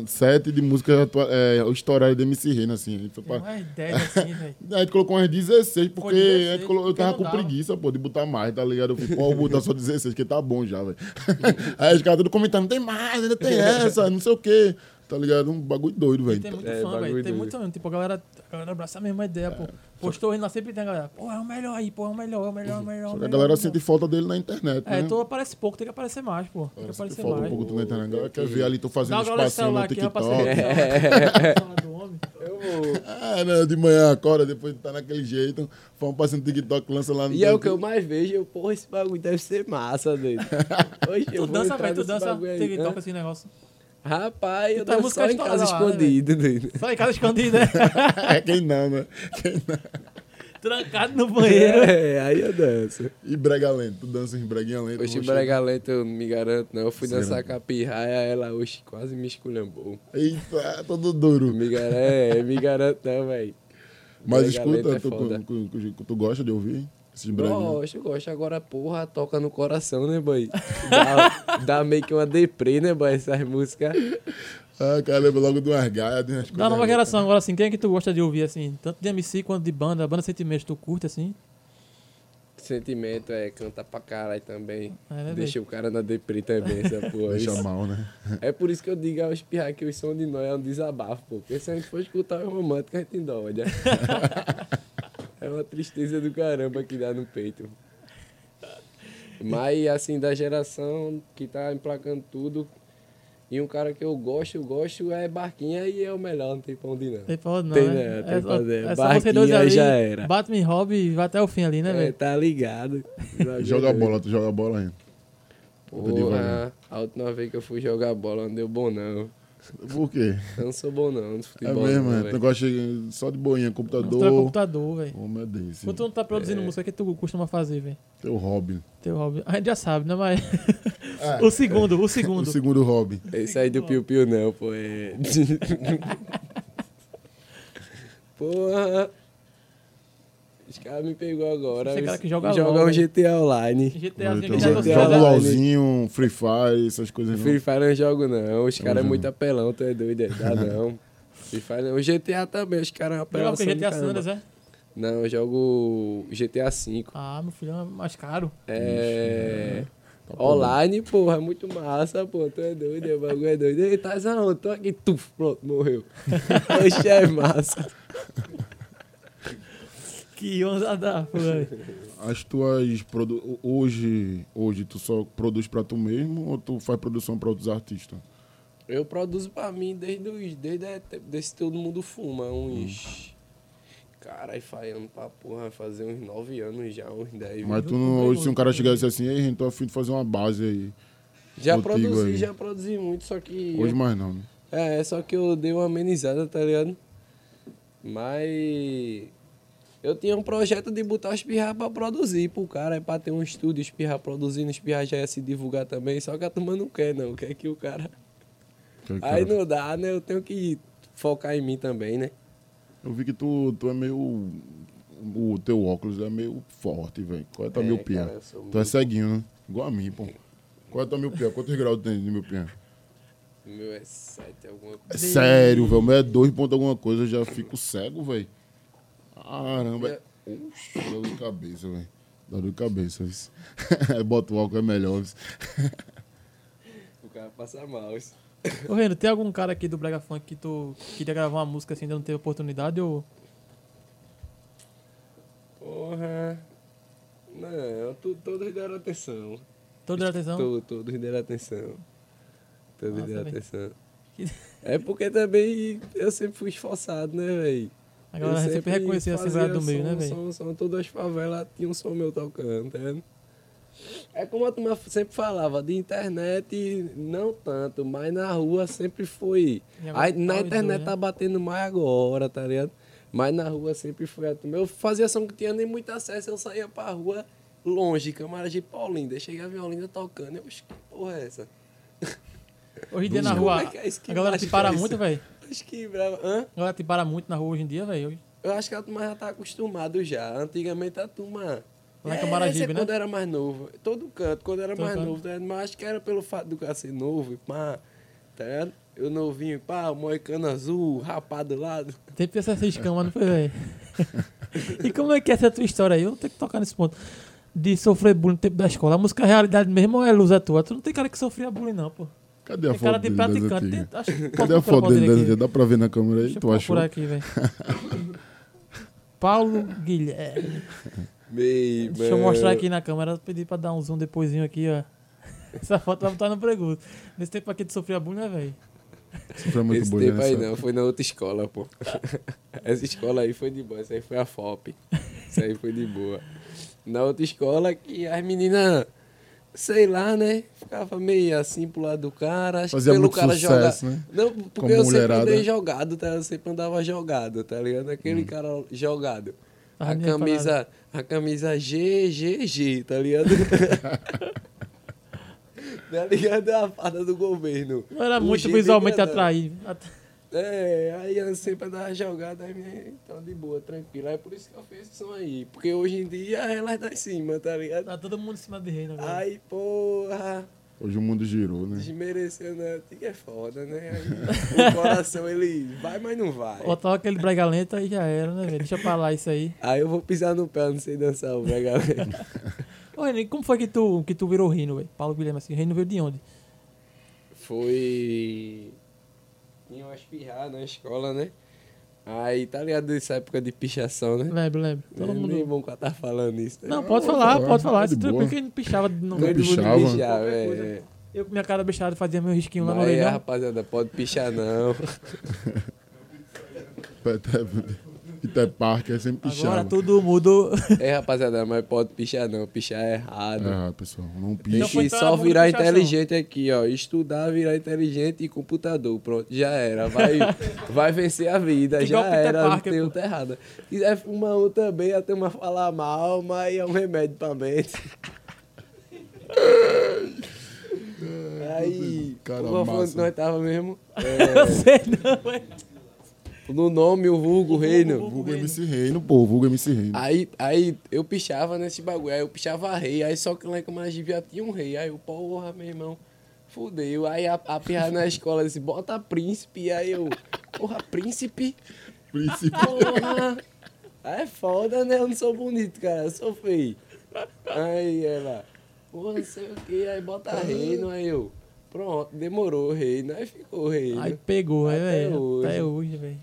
sete de música, é, o estourado de MC Rena, assim. A gente, foi pra- mais 10 assim, velho. a gente colocou umas 16, porque 16, a gente colo- eu tava com não dava. preguiça, pô, de botar mais, tá ligado? Eu falei, pô, eu vou botar só 16, que tá bom já, velho. Aí os caras tudo comentando, tem mais, ainda tem essa, não sei o quê. Tá ligado? Um bagulho doido, E velho. tem muito É, fã, velho. Tem doido. muito, tipo, a galera, a galera abraça a mesma ideia, pô. Postou ele lá, sempre tem a galera, pô, é o melhor aí, pô, é o melhor, é o melhor, é o melhor. é Só que a galera é sente falta dele na internet, É, né? tu aparece pouco, tem que aparecer mais, pô. Tem que aparecer falta um mais. pouco do na internet. A galera quer ver ali, tô fazendo Dá espacinho no TikTok. Eu vou. Ah, né? De manhã acorda, depois tá naquele jeito. Faz um passinho no TikTok, lança lá no E é o que eu mais vejo, eu, porra, esse bagulho deve ser massa, doido. Hoje eu Tu vou dança, velho, tu dança. TikTok Hã? esse negócio. Rapaz, eu música só em casa lá, né, escondido. Só em casa escondido, né? É quem não, né? Quem não. Trancado no banheiro. É, aí eu danço. E brega lento, tu dança em breguinha lento. Oxe, brega lento eu não me garanto, não. Eu fui Será? dançar com a pirraia, ela, oxe, quase me esculhambou. Eita, todo duro. Me garanto, é, me garanto não, velho. Mas Brega escuta, é tu, tu- tu- tu gosta de ouvir esses breguinhos? Gosto, gosto. Agora, porra, toca no coração, né, boy? Dá, dá meio que uma deprê, né, boy, essas músicas. Ah, cara, lembra logo gaias, de umas Da nova geração, agora assim, quem é que tu gosta de ouvir, assim? Tanto de MC quanto de banda, banda sentimento, tu curte, assim? Sentimento é canta pra caralho também. É, né, Deixa o cara na deprê também, essa porra. Deixa Isso- mal, né? É por isso que eu digo aos pirra que o som de nós é um desabafo, pô. Porque se a gente for escutar o romântico, a gente dói, né? É uma tristeza do caramba que dá no peito. Mas, assim, da geração que tá emplacando tudo, e um cara que eu gosto, eu gosto é Barquinha e é o melhor, não tem pra onde não. Tem pra onde não, Tem, né? né? Tem é, onde. é só Barquinha você dois ali, já era. Batman Hobby e vai até o fim ali, né, É, velho? tá ligado. Joga bola, tu joga bola ainda. Porra, a última vez que eu fui jogar bola não deu bom não. Por quê? Eu não sou bom não, no É mesmo, não, é. Velho. gosta de- só de boinha, computador. computador, velho. Homem é desse. Quando tu não tá É. produzindo música, o que tu costuma fazer, velho? Teu hobby. Teu hobby. A gente já sabe, né, mas... É. o segundo, o O segundo. segundo hobby. Esse aí do Piu Piu não, pô. É... Porra. Os caras me pegou agora. Esse é cara que joga Jogar LOL, um velho. GTA Online. Então, que já não GTA joga Online. LOLzinho, Free Fire, essas coisas não. Free Fire eu não jogo não. Os caras é muito apelão, tu é doido. é? Dá não. Free Fire não. O GTA também, os caras é Jogava apelão. com GTA Sanders, é? Não, eu jogo GTA V. Ah, meu filho, é mais caro. É. Bom. Online, porra, é muito massa, pô. Tu é doido, é bagulho é doido. Ei, tá aonde? Tô aqui, tuf, pronto, morreu. Oxe, é massa. Que onda dá, velho. As tuas. Produ... Hoje, hoje, tu só produz pra tu mesmo ou tu faz produção pra outros artistas? Eu produzo pra mim desde, os, desde desse todo mundo fuma, uns. Caralho, faz ano pra porra, vai fazer uns 9 anos já, uns 10. Mas tu não, hoje, se um cara chegasse assim, ei, gente, tô afim de fazer uma base aí. já produzi, aí. já produzi muito, só que. Hoje mais não, né? É, só que eu dei uma amenizada, tá ligado? Mas. Eu tinha um projeto de botar os pirra pra produzir pro cara, é pra ter um estúdio, espirrar produzindo, espirrar já ia se divulgar também, só que a turma não quer, não. Quer que o cara. Que- Aí não dá, né? Eu tenho que focar em mim também, né? Eu vi que tu, tu é meio. O teu óculos é meio forte, velho. Qual é a tua É, miopia? cara, eu sou Tu é ceguinho, né? Igual a mim, pô. Qual é a tua miopia? Quantos graus tu tem de miopia? O meu é 7, alguma É coisa. sério, velho. O meu é dois ponto alguma coisa, eu já fico cego, velho. Caramba. É. Oxe, dá dor de cabeça, velho. Dor de cabeça, isso. Bota o óculos, é melhor. isso. O cara passa mal. isso. Ô, Reno, tem algum cara aqui do Brega Funk que tu queria gravar uma música assim, ainda não teve oportunidade ou... Porra. Não, tu, todos deram atenção. Toda deram atenção? To- Todos deram atenção. Todos Nossa, deram atenção. É porque também eu sempre fui esforçado, né, velho? A galera sempre reconhecia a Assembleia do Meio, né, velho? Som, som, todas as favelas tinham um som meu tocando, tá vendo? É como a turma sempre falava, de internet não tanto, mas na rua sempre foi. Aí, na internet né? tá batendo mais agora, tá ligado? Mas na rua sempre foi a turma. Eu fazia som que tinha nem muito acesso, eu saía pra rua longe, Câmara de Paulinda. Cheguei a Violinda tocando. Eu, que porra é essa? Hoje em dia na rua, é é a galera te para muito, velho. Acho que brava. Hã? A galera te para muito na rua hoje em dia, velho. Eu acho que a turma já tá acostumado já. Antigamente a turma. Lá Camaragibe, é, né? quando era mais novo. Todo canto, quando era Todo mais canto. novo. Tá? Mas acho que era pelo fato do cara ser novo, pá. Tá ligado? Eu novinho, pá, moicano azul, rapado do lado. Sempre essa escama, não foi, velho? e como é que é essa tua história aí? Eu tenho que tocar nesse ponto. De sofrer bullying no tempo da escola. A música é realidade mesmo ou é luz à tua? Tu não tem cara que sofria bullying, não, pô. Cadê a tem foto cara de dele praticante. Tem, Cadê a foto dele das Dá pra ver na câmera aí? Deixa tu achou? aqui, velho. Paulo Guilherme. Bem, Deixa eu mostrar aqui na câmera. Pedir pra dar um zoom depoisinho aqui, ó. Essa foto vai botar no preguiço. Nesse tempo aqui de sofrer bullying, né, velho? Sofreu muito Esse tempo aí não, foi na outra escola, pô. Essa escola aí foi de boa, essa aí foi a FOP. Essa aí foi de boa. Na outra escola que as meninas sei lá, né? Ficava meio assim pro lado do cara. Acho Fazia pelo muito cara sucesso, jogar. né? Não, porque Como eu mulherada. sempre andei jogado, tá? Eu sempre andava jogado, tá ligado? Aquele hum. cara jogado. A, a camisa, a camisa GGG, tá ligado? tá ligado? A farda do governo. Não era o muito visualmente atraído. É, aí eu sempre andava jogada, aí então de boa, tranquilo. É por isso que eu fiz esse som aí. Porque hoje em dia elas tá em cima, tá ligado? Tá todo mundo em cima de reino agora. Aí, porra. Hoje o mundo girou, né? Desmereceu, né? Que é foda, né? Aí, o coração ele vai, mas não vai. Botar aquele brega lento aí já era, né, velho? Deixa pra lá isso aí. Aí eu vou pisar no pé, não sei dançar o brega lento. Ô, Renan, como foi que tu, que tu virou Rino, velho? Paulo Guilherme, assim, Rino veio de onde? Foi tinha uma espirrada na escola, né? Aí, tá ligado dessa época de pichação, né? Lembro, lembro. Todo é, mundo. Nem bom que tá falando isso. Né? Não, pode falar, pode falar. Se tranquilo que a gente pichava. Não, não pichava. pichava é. Eu com minha cara bichada fazia meu risquinho lá no orelha. rapaziada, pode pichar não. Peter Parker sempre pichava. Agora tudo mudou. É, rapaziada, mas pode pichar não. Pichar é errado. É pessoal. Não picha. Tem que só virar inteligente aqui, ó. Estudar, virar inteligente e computador. Pronto, já era. Vai, vai vencer a vida. Que já era. Parker, não tem outra errada. Se quiser fumar um também, a turma falar mal, mas é um remédio pra mente. Aí, Cara, nós tava mesmo. É... Eu sei não, é. No nome, o vulgo, o reino. Vulgo, vulgo MC Reino, pô, vulgo MC Reino. Aí, aí eu pichava nesse bagulho, aí eu pichava rei, aí só que lá em Camaragibe já tinha um rei. Aí eu, porra, meu irmão, fudeu. Aí a, a pirra na escola disse, bota príncipe. Aí eu, porra, príncipe? Príncipe. Porra. Aí é foda, né? Eu não sou bonito, cara, eu sou feio. Aí ela, porra, não sei o que, aí bota reino, aí eu. Pronto, demorou, reino. Aí ficou reino. Aí pegou, é, velho. Até hoje, velho.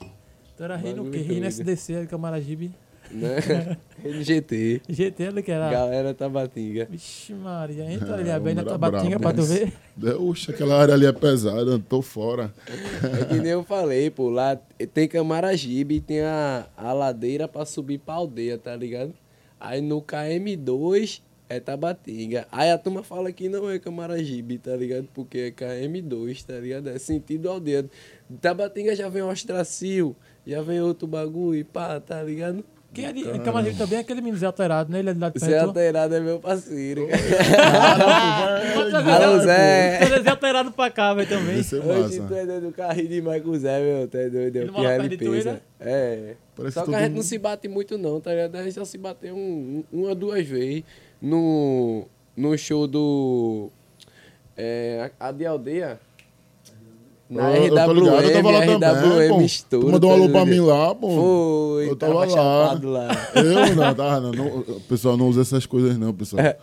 Tu era rei no quê? Rei no SDC, Camaragibe. Né? Rei no GT. GT era que era. Galera Tabatinga. Vixe Maria, entra é, ali bem na Tabatinga pra tu ver. Oxe, aquela área ali é pesada, tô fora. É que nem eu falei, pô, lá tem Camaragibe e tem a, a ladeira pra subir pra aldeia, tá ligado? Aí no KM2 é Tabatinga. Aí a turma fala que não é Camaragibe, tá ligado? Porque é KM2, tá ligado? É sentido aldeia. Tabatinga já vem Ostracil, já vem outro bagulho e pá, tá ligado? Quem é de Camaragibe também é aquele menino Zé Alterado, né? Ele é de lá de Zé Alterado é meu parceiro. Alô, Zé. Zé Alterado pra cá, velho, também. Hoje tu é doido do carrinho demais com o Zé, meu. Tu é doido. Ele mora perto de tu, né? É. Parece só que a gente não se bate muito, não, tá ligado? A gente só se bateu um, uma, duas vezes no, no show do. É, a de aldeia. Na eu, RWM, eu, eu tava lá RWM também, mistura. Tu mandou um alô pra mim lá, pô. Foi, eu tava, tava lá. lá. Eu não, tava não, não. Pessoal, não usa essas coisas não, pessoal. É.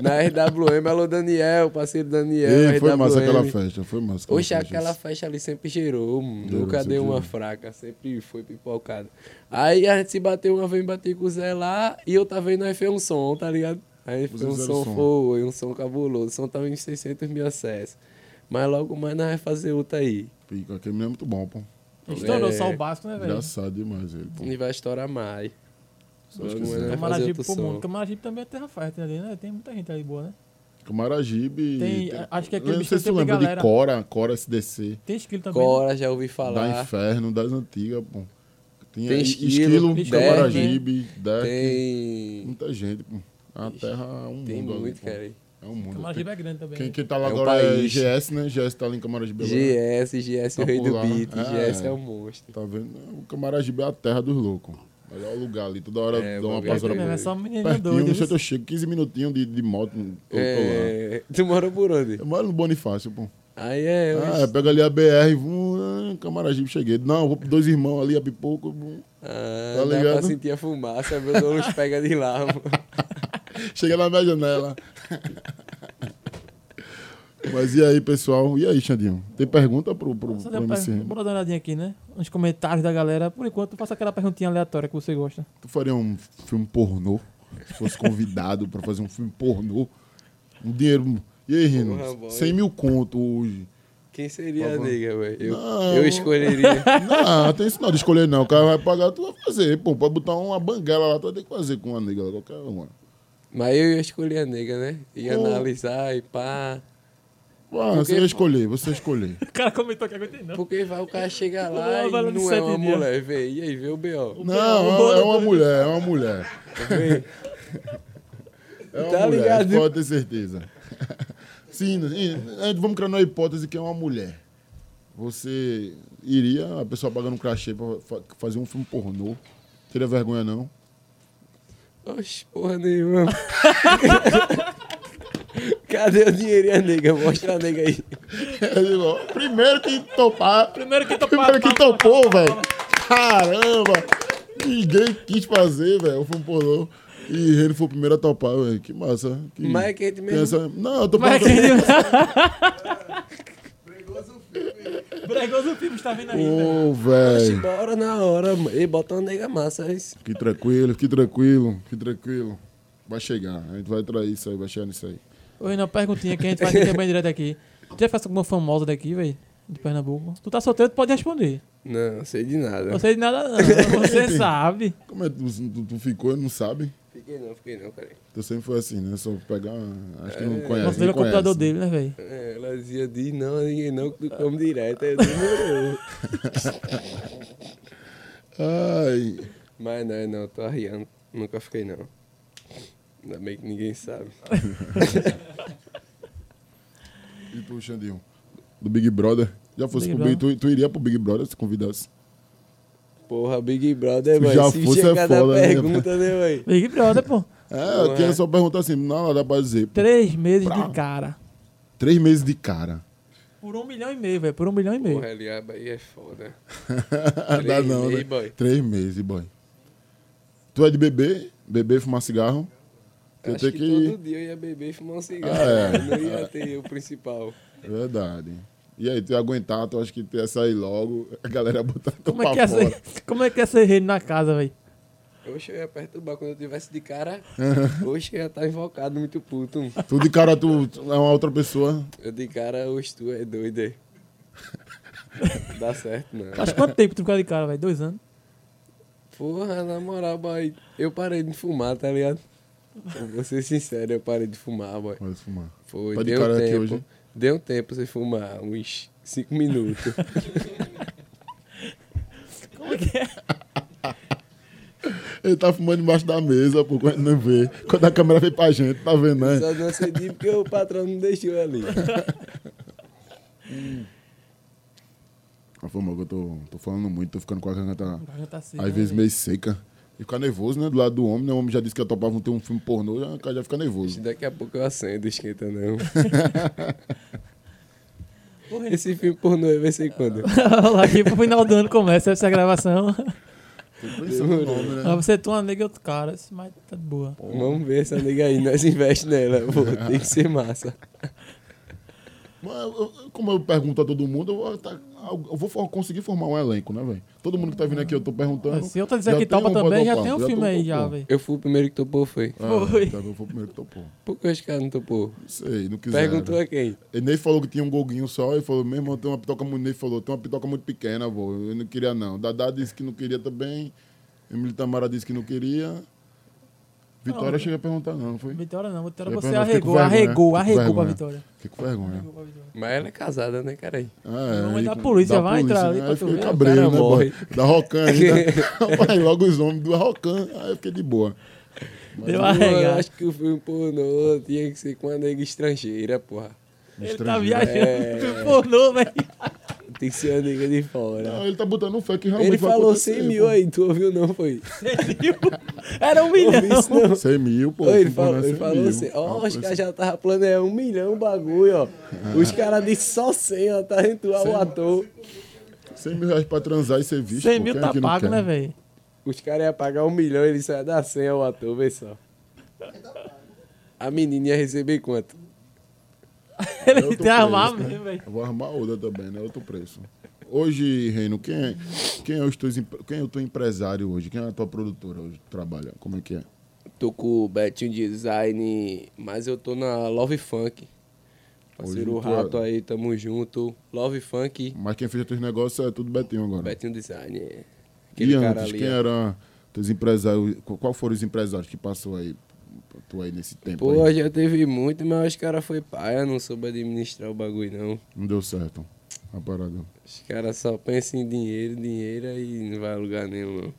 Na RWM, alô Daniel, parceiro Daniel. E foi massa aquela festa, foi massa. Aquela Oxe, festa. aquela festa ali sempre gerou, nunca deu uma fraca, sempre foi pipocada. Aí a gente se bateu uma vez, bati com o Zé lá, e eu tava vendo aí foi um som, tá ligado? Aí foi um som, som, foi, um som cabuloso. O som tava em 600 mil acessos. Mas logo mais nós vamos fazer outra aí. Pica, aquele menino é muito bom, pô. Estourou é... só o básico, né, velho? Engraçado demais ele, pô. E vai estourar mais. Que fazer Camaragibe pro mundo. Camaragibe também é terra fértil ali, né? Tem muita gente ali boa, né? Camaragibe. Tem- acho que aquele Eu não bicho sei tem se de lembra de galera. Cora, Cora SDC. Tem esquilo também. né? Cora, já ouvi Da falar. Inferno, das antigas, pô. Tinha Tem esquilo, esquilo, Camaragibe, Derek. Tem. Muita gente, pô. A terra é um Tem mundo ali, muito, pô. cara. É um mundo. Camaragibe é grande também. Quem, né? quem tá lá É agora é. GS, né? GS tá ali em Camaragibe. GS, GS, Tá o rei do lá. beat. É. GS é um monstro. Tá vendo? O Camaragibe é a terra dos loucos. Melhor lugar ali. Toda hora É, dá uma É, passada é por só um menino Pertinho, doido. não sei eu chego 15 minutinhos de, de moto. Eu tô lá. É... Tu mora por onde? Eu moro no Bonifácio, pô. Aí é. Ah, hoje- pega ali a BR, vum, ah, Camaragibe, cheguei. Não, eu vou pro dois irmãos ali, a pipoco. vum. Ah, Tá dá ligado? pra sentir a fumaça, meu Deus, pega de lá. Chega na minha janela. Mas e aí, pessoal? E aí, Xandinho? Tem pergunta pro, pro, Só pro MC? Bora dar uma olhadinha aqui, né? Nos comentários da galera. Por enquanto, faça aquela perguntinha aleatória que você gosta. Tu faria um filme pornô? Se fosse convidado pra fazer um filme pornô? Um dinheiro. E aí, Rino? Porra, boy. 100 mil conto hoje. Quem seria a nega, velho? Eu, eu escolheria. Não, tem isso não de escolher, não. O cara vai pagar, tu vai fazer. Pô, pode botar uma banguela lá, tu vai ter que fazer com uma nega, lá, qualquer uma. Mas eu ia escolher a nega, né? Ia Pô. analisar e pá. Ah, Porque- você vai escolher, você vai escolher. O cara comentou que aguentei não. Porque vai o cara chegar Não, lá e não é uma dias. mulher, velho. E aí, vê o B.O. Não, é uma mulher, é uma mulher. É uma Tá mulher, ligado? pode ter certeza. Sim, gente vamos criar uma hipótese que é uma mulher. Você iria, a pessoa pagando um crachê pra fa- fazer um filme pornô. Teria vergonha, não? Oxe, porra nenhuma. Cadê o dinheiro a nega? Mostra a nega aí. Eu digo, ó, primeiro que topar. Primeiro que topar, Primeiro que topou, velho. Caramba! Ninguém quis fazer, velho, o filme pornô. E ele foi o primeiro a topar, velho. Que massa. Que Mas é quente mesmo. essa- Não, eu tô Mas perguntando. Bregoso o filme está vindo aí, velho. Ô, velho. bora na hora, mano. E bota uma nega massa. Isso. Fique tranquilo, fique tranquilo, fique tranquilo. Vai chegar, a gente vai trair isso aí, vai chegar nisso aí. Oi, não, perguntinha que a gente faz aqui bem direto aqui. Tu já faz alguma famosa daqui, velho? De Pernambuco? Tu tá solteiro, tu pode responder. Não, sei de nada. Não sei de nada, não. Você sabe. Como é que tu, tu- tu ficou e não sabe? Fiquei não, fiquei não, cara. Tu sempre foi assim, né? Só pegar. Acho que não É, conhece. Considera nem o computador conhece. dele, né, velho? É, ela dizia, diz não, ninguém não, que tu come direto. Aí eu demorou. Ai. Mas não, não, tô arriando. Nunca fiquei não. Ainda bem que ninguém sabe. E tu, Xandinho? Do Big Brother? Já fosse Big pro Big, tu, tu iria pro Big Brother se convidasse? Porra, Big Brother, mano. já Se fosse, é chegar foda, né, pergunta, né, velho? Big Brother, pô. É, eu tinha só perguntar assim, não dá pra dizer. Três meses Pra- de cara. Três meses de cara. Por um milhão e meio, velho. Por um milhão e meio. Porra, ali a Bahia é foda. dá Três não, meses, né? boy. Três meses, boy. Tu é de beber? Beber, fumar cigarro? Eu Acho tenho que, que- todo dia eu ia beber e fumar um cigarro. Ah, é. Não ia ter o principal. Verdade. E aí, tu ia aguentar, tu acha que tu ia sair logo, a galera ia botar tu Como é, que é fora. ser, como é que é ser rei na casa, velho? Oxe, eu ia perturbar quando eu tivesse de cara. Oxe, eu ia estar invocado, muito puto. Tu de cara, tu tu é uma outra pessoa. Eu de cara, oxe, tu é doido. é. Dá certo, não. Faz quanto tempo tu ficar de cara, velho? Dois anos? Porra, na moral, boy, eu parei de fumar, tá ligado? Vou ser sincero, eu parei de fumar, boy. Pode fumar. Foi, de deu um tempo. hoje? Deu um tempo sem fumar, uns cinco minutos. Como é que é? Ele tá fumando embaixo da mesa, pô, quando não vê. Quando a câmera vem pra gente, tá vendo, né? Só não acendi porque o patrão não deixou ali. Ah, Foi que eu tô, tô falando muito, tô ficando com a garganta, tá às né, vezes, velho? meio seca. Ficar nervoso, né? Do lado do homem, né? O homem já disse que eu topava ter um filme pornô, já, o cara já fica nervoso. Daqui a pouco eu acendo, esquenta não. Esse filme pornô vai ser quando? Olha lá, aqui pro final do ano começa essa gravação. Nome, né? Você tu uma nega e outro cara, mas tá de boa. Vamos ver essa nega aí, nós investe nela. Pô, tem que ser massa. Mas, como eu pergunto a todo mundo, eu vou, tá- eu vou for- conseguir formar um elenco, né, velho? Todo mundo que tá vindo aqui, eu tô perguntando. Se eu tô dizendo que topa um também, já tem um já filme aí já, velho. Eu fui o primeiro que topou, foi. Ah, Foi. tá, eu fui o primeiro que topou. Por que os caras não topou? Não sei, não quiseram. Perguntou a quem? Ele nem falou que tinha um golguinho só, ele falou, meu irmão, tem uma pitoca muito. Ele falou, tem uma pitoca muito pequena, vô. Eu não queria, não. Dadá disse que não queria também. Emílio Tamara disse que não queria. Vitória Não, chega a perguntar, não, foi? Vitória não, Vitória você arregou, vergonha, arregou, arregou pra. Vitória. Fiquei com vergonha. Pra. Mas ela é casada, né, cara? aí? É, Mamãe aí da polícia vai entrar ali né? pra Aí tu ver. cabreiro, O né, cara boy? morre. Da Rocan ainda. Rapaz, logo os nomes do Rocan. Aí eu fiquei de boa. Deu arregado. eu acho que o filme pornô tinha que ser com uma nega estrangeira, porra. Ele tá viajando É. pornô, velho. Tem que ser uma nega de fora. Não, ele tá botando um fé que realmente Ele falou acontecer, 100 pô. mil aí, tu ouviu não, foi? Era um milhão. isso não. 100 mil, pô. Ele falou, é ele 100 falou mil. assim, ó, Ah, os caras já estavam planejando um milhão o bagulho, ó. Os caras disseram só 100, ó, tá entrando o ator. 100 mil reais pra transar e ser visto. 100 pô, mil tá pago, né, velho? Os caras iam pagar um milhão, ele só ia dar 100 ao ator, vê só. A menina ia receber quanto? Ele outro tem armar preço, né? mesmo, velho. Eu vou arrumar outra também, né? Outro preço. Hoje, Reino, quem é, quem, é os teus, quem é o teu empresário hoje? Quem é a tua produtora hoje? que Trabalha? Como é que é? Tô com o Betinho Design, mas eu tô na Love Funk. Parceiro tu é- Rato aí, tamo junto. Love Funk, Mas quem fez teus negócios é tudo Betinho agora. Betinho Design. é. e Aquele cara antes, ali. quem era teus empresários? qu- Qual foram os empresários que passou aí? Tu aí nesse tempo Pô, aí? já teve muito, mas os caras foi paia, não soube administrar o bagulho não. Não deu certo. A parada. Os caras só pensam em dinheiro, dinheiro e não vai a lugar nenhum não.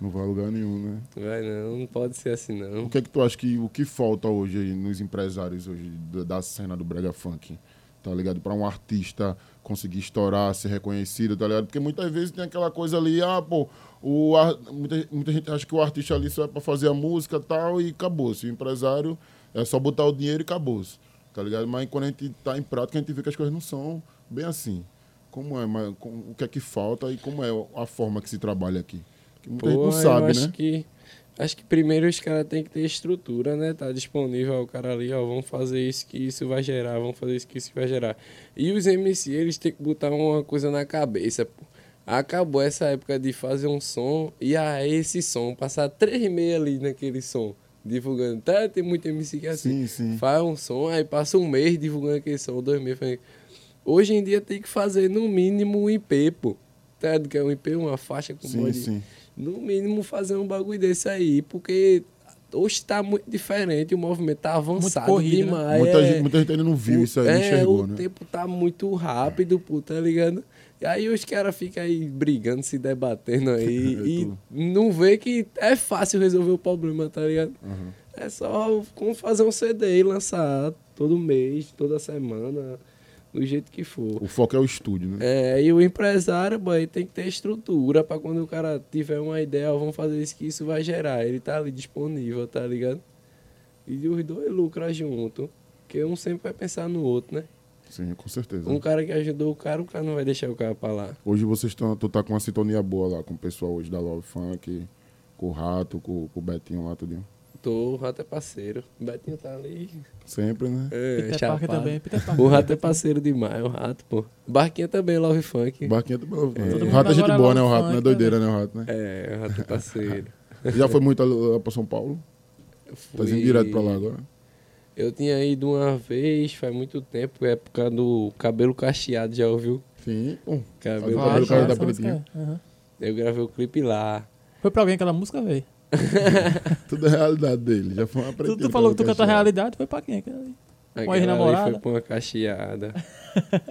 Não vai a lugar nenhum, né? Não vai não, não pode ser assim O não. que é que tu acha que o que falta hoje aí nos empresários hoje da, da cena do brega funk? Tá ligado? Pra um artista conseguir estourar, ser reconhecido, tá ligado? Porque muitas vezes tem aquela coisa ali, ah, pô, o ar- muita, muita gente acha que o artista ali só é pra fazer a música e tal e acabou-se. O empresário é só botar o dinheiro e acabou-se. Tá ligado? Mas quando a gente tá em prática, a gente vê que as coisas não são bem assim. Como é, mas, com- o que é que falta e como é a forma que se trabalha aqui? Que muita gente Pô, não eu sabe, acho né? que acho que primeiro os caras têm que ter estrutura, né? Tá disponível ao cara ali, ó, vamos fazer isso que isso vai gerar, vamos fazer isso que isso vai gerar. E os MC, eles têm que botar uma coisa na cabeça, pô. Acabou essa época de fazer um som e aí esse som, passar três meses ali naquele som, divulgando. Tá, tem muito MC que é assim. Sim, sim. Faz um som, aí passa um mês divulgando aquele som, dois meses. Hoje em dia tem que fazer no mínimo um IP, pô. Tá que é um IP, uma faixa com Sim, sim. No mínimo fazer um bagulho desse aí, porque hoje tá muito diferente, o movimento tá avançado corrido, né? demais. Muita, é, gente, muita gente ainda não viu o- isso aí, não é, enxergou, o né? tempo tá muito rápido, pô, tá ligado? E aí os caras ficam aí brigando, se debatendo aí É e tudo. não vê que é fácil resolver o problema, tá ligado? Uhum. É só como fazer um CD e lançar todo mês, toda semana, do jeito que for. O foco é o estúdio, né? É, e o empresário, boy, tem que ter estrutura pra quando o cara tiver uma ideia, ó, vamos fazer isso que isso vai gerar. Ele tá ali disponível, tá ligado? E os dois lucram junto. Porque um sempre vai pensar no outro, né? Sim, com certeza. Um cara que ajudou o cara, o cara não vai deixar o cara pra lá. Hoje vocês estão, tu tá com uma sintonia boa lá com o pessoal hoje da Love Funk, com o Rato, com, com o Betinho lá, tudinho. Tô, o rato é parceiro. O Betinho tá ali. Sempre, né? É, Peter Parker também, Peter Parker. O rato é parceiro demais, o rato, pô. Barquinha também, Love Funk. O Barquinho também. Todo o mundo Rato é gente boa, né? O Love Rato, não é Funk doideira, né? O Rato, né? É, o rato é parceiro. Já foi muito lá pra São Paulo? Tá Fui- indo direto pra lá agora? Eu tinha ido uma vez, faz muito tempo, época do cabelo cacheado, já ouviu? Sim. Cabelo Faz Ah, o essa da Pretinha. é, aham. Eu gravei o clipe lá. Foi pra alguém aquela música, velho? Tudo é a realidade dele. Já foi uma Tu, tu falou que tu canta a realidade, foi pra quem? Aquela ali? Com a ex-namorada? foi pra uma cacheada.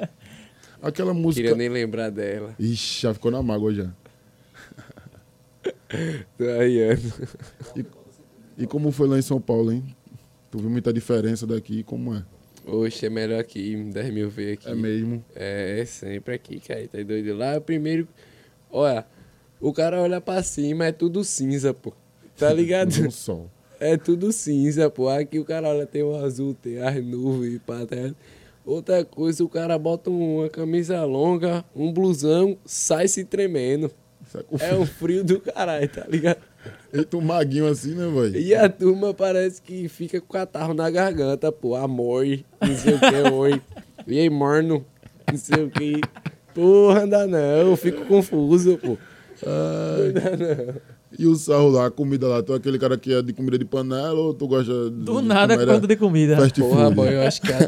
Aquela música. Queria nem lembrar dela. Ixi, já ficou na mágoa já. Tô Ariano. E como foi lá em São Paulo, hein? Tu viu muita diferença daqui, como é? Oxe, é melhor aqui, 10 mil vezes aqui. É mesmo. É, sempre aqui, cara. Tá doido? Lá é o primeiro. Olha, o cara olha pra cima, é tudo cinza, pô. Tá ligado? É tudo cinza, pô. Aqui o cara olha, tem o azul, tem as nuvens, pá, tá? Outra coisa, o cara bota uma camisa longa, um blusão, sai se tremendo. É um frio do caralho, tá ligado? Eita, um maguinho assim, né, velho? E a turma parece que fica com catarro na garganta, pô. Amor, não sei o que, oi. E aí, morno, não sei o que. Porra, não dá não, eu fico confuso, pô. E o sarro lá, a comida lá, tu é aquele cara que é de comida de panela ou tu gosta de. Do nada comer quanto de comida. Fast Porra, food? boy, eu acho que a,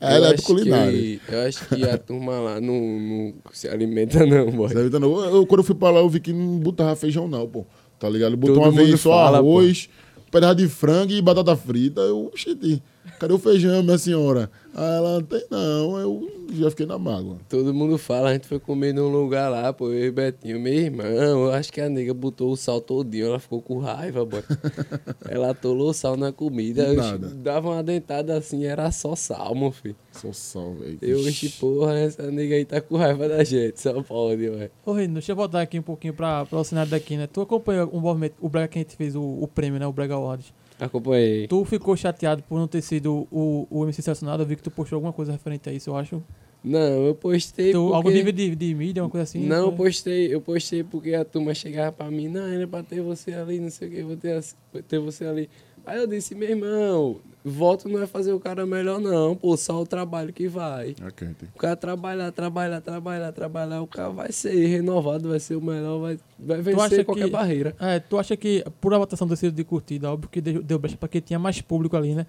Ela é culinária. que- eu acho que a turma lá não, não se alimenta, não, boy. Sabe, tá não? Eu, quando eu fui pra lá, eu vi que não botava feijão, não, pô. Tá ligado? Botou Todo uma vez só fala, arroz, pedaço de frango e batata frita. Eu, oxi, cadê o feijão, minha senhora? Aí ela, não tem não. Eu já fiquei na mágoa. Todo mundo fala, a gente foi comer num lugar lá, pô, eu e Betinho, meu irmão, eu acho que a nega botou o sal todinho, ela ficou com raiva, boy. ela atolou o sal na comida, eu Nada. dava uma dentada assim, era só sal, meu filho. Só sal, velho. Eu, oxi, porra, essa nega aí tá com raiva da gente, só pode, ué. Ô, Reino, deixa eu voltar aqui um pouquinho pra, pra o cenário daqui, né? Tu acompanhou o movimento, o Brega que a gente fez o, o prêmio, né? O Brega Awards. Acompanhei. Tu ficou chateado por não ter sido o, o MC selecionado? Eu vi que tu postou alguma coisa referente a isso, eu acho. Não, eu postei Tu, porque... Algum nível de, de mídia, uma coisa assim? Não, eu postei, eu postei porque a turma chegava pra mim, não, era pra ter você ali, não sei o que, vou ter, vou ter você ali. Aí eu disse, meu irmão, voto não é fazer o cara melhor não, pô, só o trabalho que vai. É quente. O cara trabalhar, trabalhar, trabalhar, trabalhar, o cara vai ser renovado, vai ser o melhor, vai, vai acha vencer qualquer que- barreira. É, tu acha que por a votação sido de curtida, óbvio que deu, deu brecha pra que tinha mais público ali, né?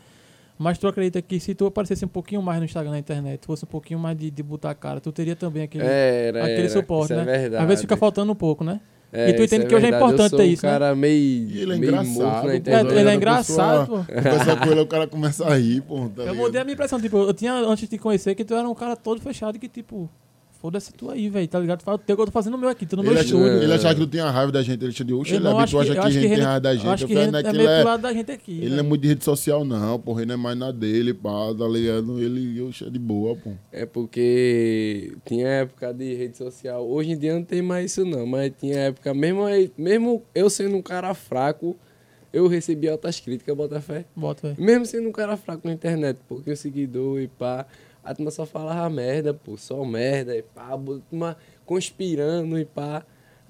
Mas tu acredita que se tu aparecesse um pouquinho mais no Instagram, na internet, fosse um pouquinho mais de, de botar a cara, tu teria também aquele, Era, aquele era, suporte, isso né? É verdade. Às vezes fica faltando um pouco, né? É, E tu entende que hoje é importante ter um isso, né? cara meio, E ele é meio engraçado. morto na É, ele é a engraçado, pessoa- pô. Conversa com ele, o cara começa a rir, pô. tá Eu mudei a minha impressão, tipo, eu tinha, antes de te conhecer, que tu era um cara todo fechado que, tipo, foda-se tu aí, velho, tá ligado? Fala o teu que eu tô fazendo o meu aqui, tu no meu Ele, acha, estúdio. ele achava que tu tinha raiva da gente, ele tinha de oxe, ele não é tu acha que a gente tem raiva da gente. eu Acho que é é que meio ele pro é. lado da gente aqui. Ele não é muito de rede social, não, porra. Ele não é mais na dele, pá, tá ligado? Ele, eu é de boa, pô. É porque tinha época de rede social. Hoje em dia não tem mais isso não, mas tinha época, mesmo, mesmo eu sendo um cara fraco, eu recebi altas críticas, Botafé. Bota, velho. Mesmo sendo um cara fraco na internet, porque o seguidor e pá, a turma só falava merda, pô, só merda e pá, a turma conspirando e pá.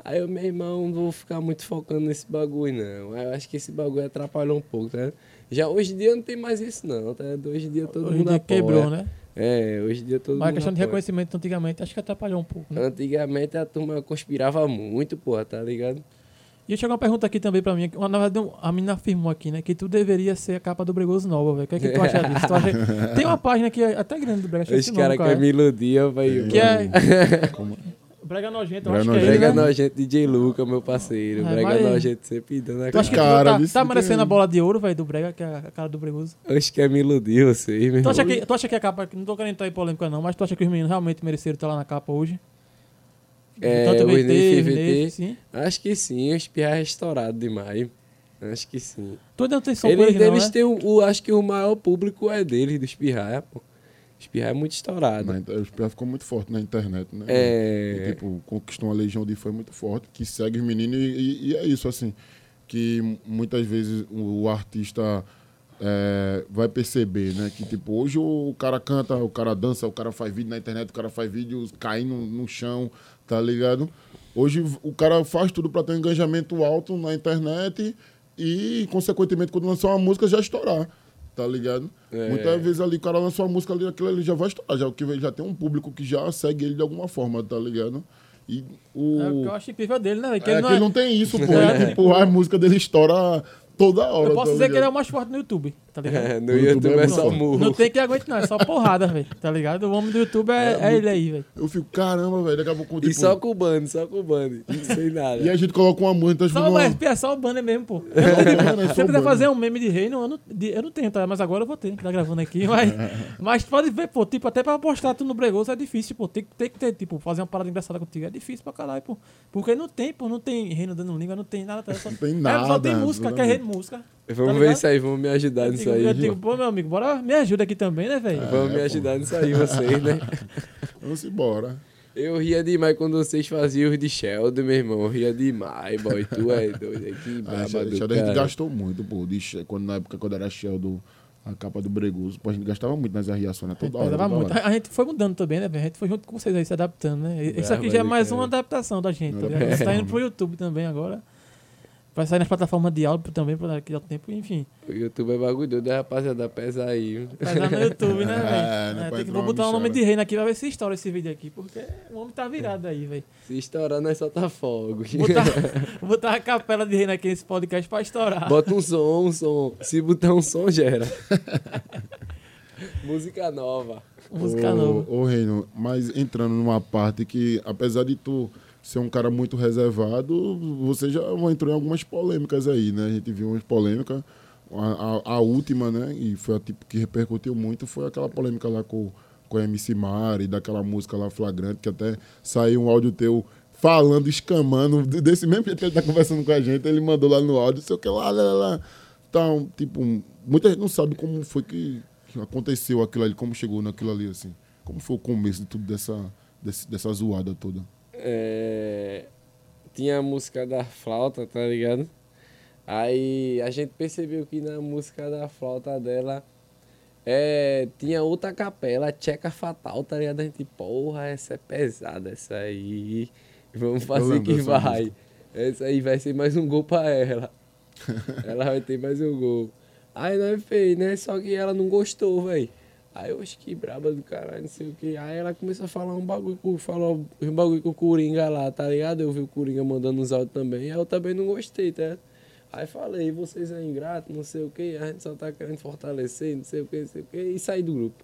Aí eu, meu irmão, não vou ficar muito focando nesse bagulho, não. Aí eu acho que esse bagulho atrapalhou um pouco, tá? Já hoje em dia não tem mais isso, não, tá? Hoje em dia todo Hoje mundo dia apoia. quebrou, né? É, hoje em dia todo Mas a mundo questão de apoia. reconhecimento antigamente acho que atrapalhou um pouco, né? Antigamente a turma conspirava muito, porra, tá ligado? E chegou uma pergunta aqui também pra mim. que, Na verdade, a menina afirmou aqui, né? Que tu deveria ser a capa do Bregoso Nova, velho. O que, é que tu acha disso? Tu acha- Tem uma página que é até grande do Brega, esqueci Esse cara quer me iludir, velho. Que é Como- Brega Nojento, eu Brega acho que é ele, Brega né? Nojento DJ Luca, meu parceiro. É, Brega mas- Nojento sempre dando a Tu acha que cara. tu Cara, tá, tá merecendo a bola de ouro, velho, do Brega, que é a cara do Bregoso? Acho que é me iludir vocês, meu Tu irmão. acha, que, tu acha que a capa, não tô querendo entrar em polêmica não, mas tu acha que os meninos realmente mereceram estar lá na capa hoje? É, Tanto o VT, VT, VT, sim. Acho que sim, o Espirra é estourado demais. Acho que sim. Som com Eles, eles não, eles né? têm o, o- Acho que o maior público é deles, do Espirra, pô. Espirra é muito estourado. Na inter- O Espirra ficou muito forte na internet, né? É. E, tipo, conquistou uma legião de fã muito forte, que segue os meninos. E, e- e é isso, assim, que muitas vezes o, o artista é, vai perceber, né? Que, tipo, hoje o cara canta, o cara dança, o cara faz vídeo na internet, o cara faz vídeos caindo no chão, tá ligado? Hoje o cara faz tudo para ter um engajamento alto na internet e, consequentemente, quando lançar uma música, já estourar. Tá ligado? É. Muitas vezes ali o cara lança uma música ali, aquilo ali já vai estourar, já, que já tem um público que já segue ele de alguma forma, tá ligado? E o. É o que eu acho incrível dele, né? velho? Que é ele que não é- ele não tem isso, pô. É, Ele, tipo, a música dele estoura toda hora. Eu posso tá dizer que ele é o mais forte no YouTube, tá ligado? É, no O YouTube YouTube é é só murro. Não tem que aguente não, é só porrada, velho, tá ligado? O homem do YouTube é, é ele aí, velho. Eu fico, caramba, velho, daqui a pouco. Tipo, E só com o bando, só com o bando. Sem nada. e a gente coloca uma música, então, Só, tipo, o uma... é só o banner mesmo, pô. É, mano, é Se só eu quiser banner. fazer um meme de reino, eu não, de- eu não tenho, tá? Mas agora eu vou ter, que tá gravando aqui. Mas, mas pode ver, pô, tipo, até pra postar tu no Bregoso é difícil, pô. Tem, que- tem que ter, tipo, fazer uma parada engraçada contigo. É difícil pra caralho, pô. Porque não tem, pô, não tem reino dando língua, não tem nada. Tá? Só, Não tem É, só nada, tem música, que é exatamente. reino música. Vamos tá ver isso aí, vamos me ajudar nisso aí. eu digo, pô, meu amigo, bora, me ajuda aqui também, né, velho? Vamos me É, ajudar nisso aí, vocês, né? Vamos embora. Eu ria demais quando vocês faziam os de Sheldon, meu irmão. Eu ria demais, boy. Tu é doido. Que A braba Sheldon do a gente cara. gastou muito, pô. De, quando, na época, quando era Sheldon, a capa do Bregoso, pô, a gente gastava muito nas reações, né? Toda hora. Pesava toda muito. hora. A, a gente foi mudando também, né, velho? A gente foi junto com vocês aí, se adaptando, né? Isso aqui Brava já é mais cara. uma adaptação da gente, tá É. ligado? Você tá indo pro YouTube também agora. Vai sair nas plataformas de áudio também, pra daqui a tempo, enfim. O YouTube é bagulho doido, rapaziada. Pesa aí. Vai lá no YouTube, né, É, velho? É, tem que, vou botar o nome de reino aqui pra ver se estoura esse vídeo aqui, porque o homem tá virado aí, velho. Se estourar, nós solta fogo. Botar, vou botar a capela de reino aqui nesse podcast pra estourar. Bota um som, um som. Se botar um som, gera. Música nova. Música Ô, nova. Ô, Reino, mas entrando numa parte que, apesar de tu ser um cara muito reservado, você já entrou em algumas polêmicas aí, né? A gente viu umas polêmicas A, a, a, última, né? E foi a tipo que repercutiu muito, foi aquela polêmica lá com, com a MC Mari, daquela música lá flagrante, que até saiu um áudio teu falando, escamando, desse mesmo jeito que ele tá conversando com a gente, ele mandou lá no áudio, sei o que lá, lá, lá. Então, tipo, muita gente não sabe como foi que aconteceu aquilo ali, como chegou naquilo ali, assim. Como foi o começo de tudo dessa, desse, dessa zoada toda? É... Tinha a música da flauta, tá ligado? Aí a gente percebeu que na música da flauta dela é, tinha outra capela, Tcheca Fatal, tá ligado? A gente, porra, essa é pesada, essa aí. Vamos fazer que vai. Música. Essa aí vai ser mais um gol pra ela. ela vai ter mais um gol. Aí nós fez, né? Só que ela não gostou, velho. Aí eu acho que braba do caralho, não sei o que. Aí ela começou a falar um bagulho com, falou um bagulho com o Coringa lá, tá ligado? Eu vi o Coringa mandando uns áudios também. Aí eu também não gostei, tá? Aí falei, vocês é ingrato, não sei o que, a gente só tá querendo fortalecer, não sei o que, não sei o que, e saí do grupo.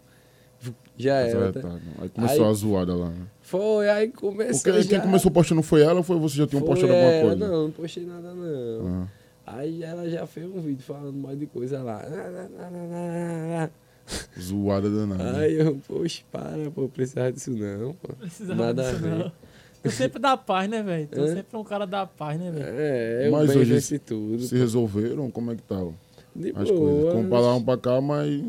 Já era. Tá? Aí começou aí, a zoada lá, né? Foi, aí começou. Porque já... quem começou postando foi ela ou foi você já tinha postado alguma coisa? Não, não postei nada não. Ah. Aí ela já fez um vídeo falando mais de coisa lá. Zoada danada. Aí eu, poxa, para, pô, precisava disso não, pô. Precisava nada disso não. Tu sempre dá paz, né, velho? Tu é? sempre é um cara da paz, né, velho? É, eu mas hoje esse tudo. Se pô. resolveram? Como é que tá? De As boa. Coisas. Vamos pra lá, um pra cá, mas...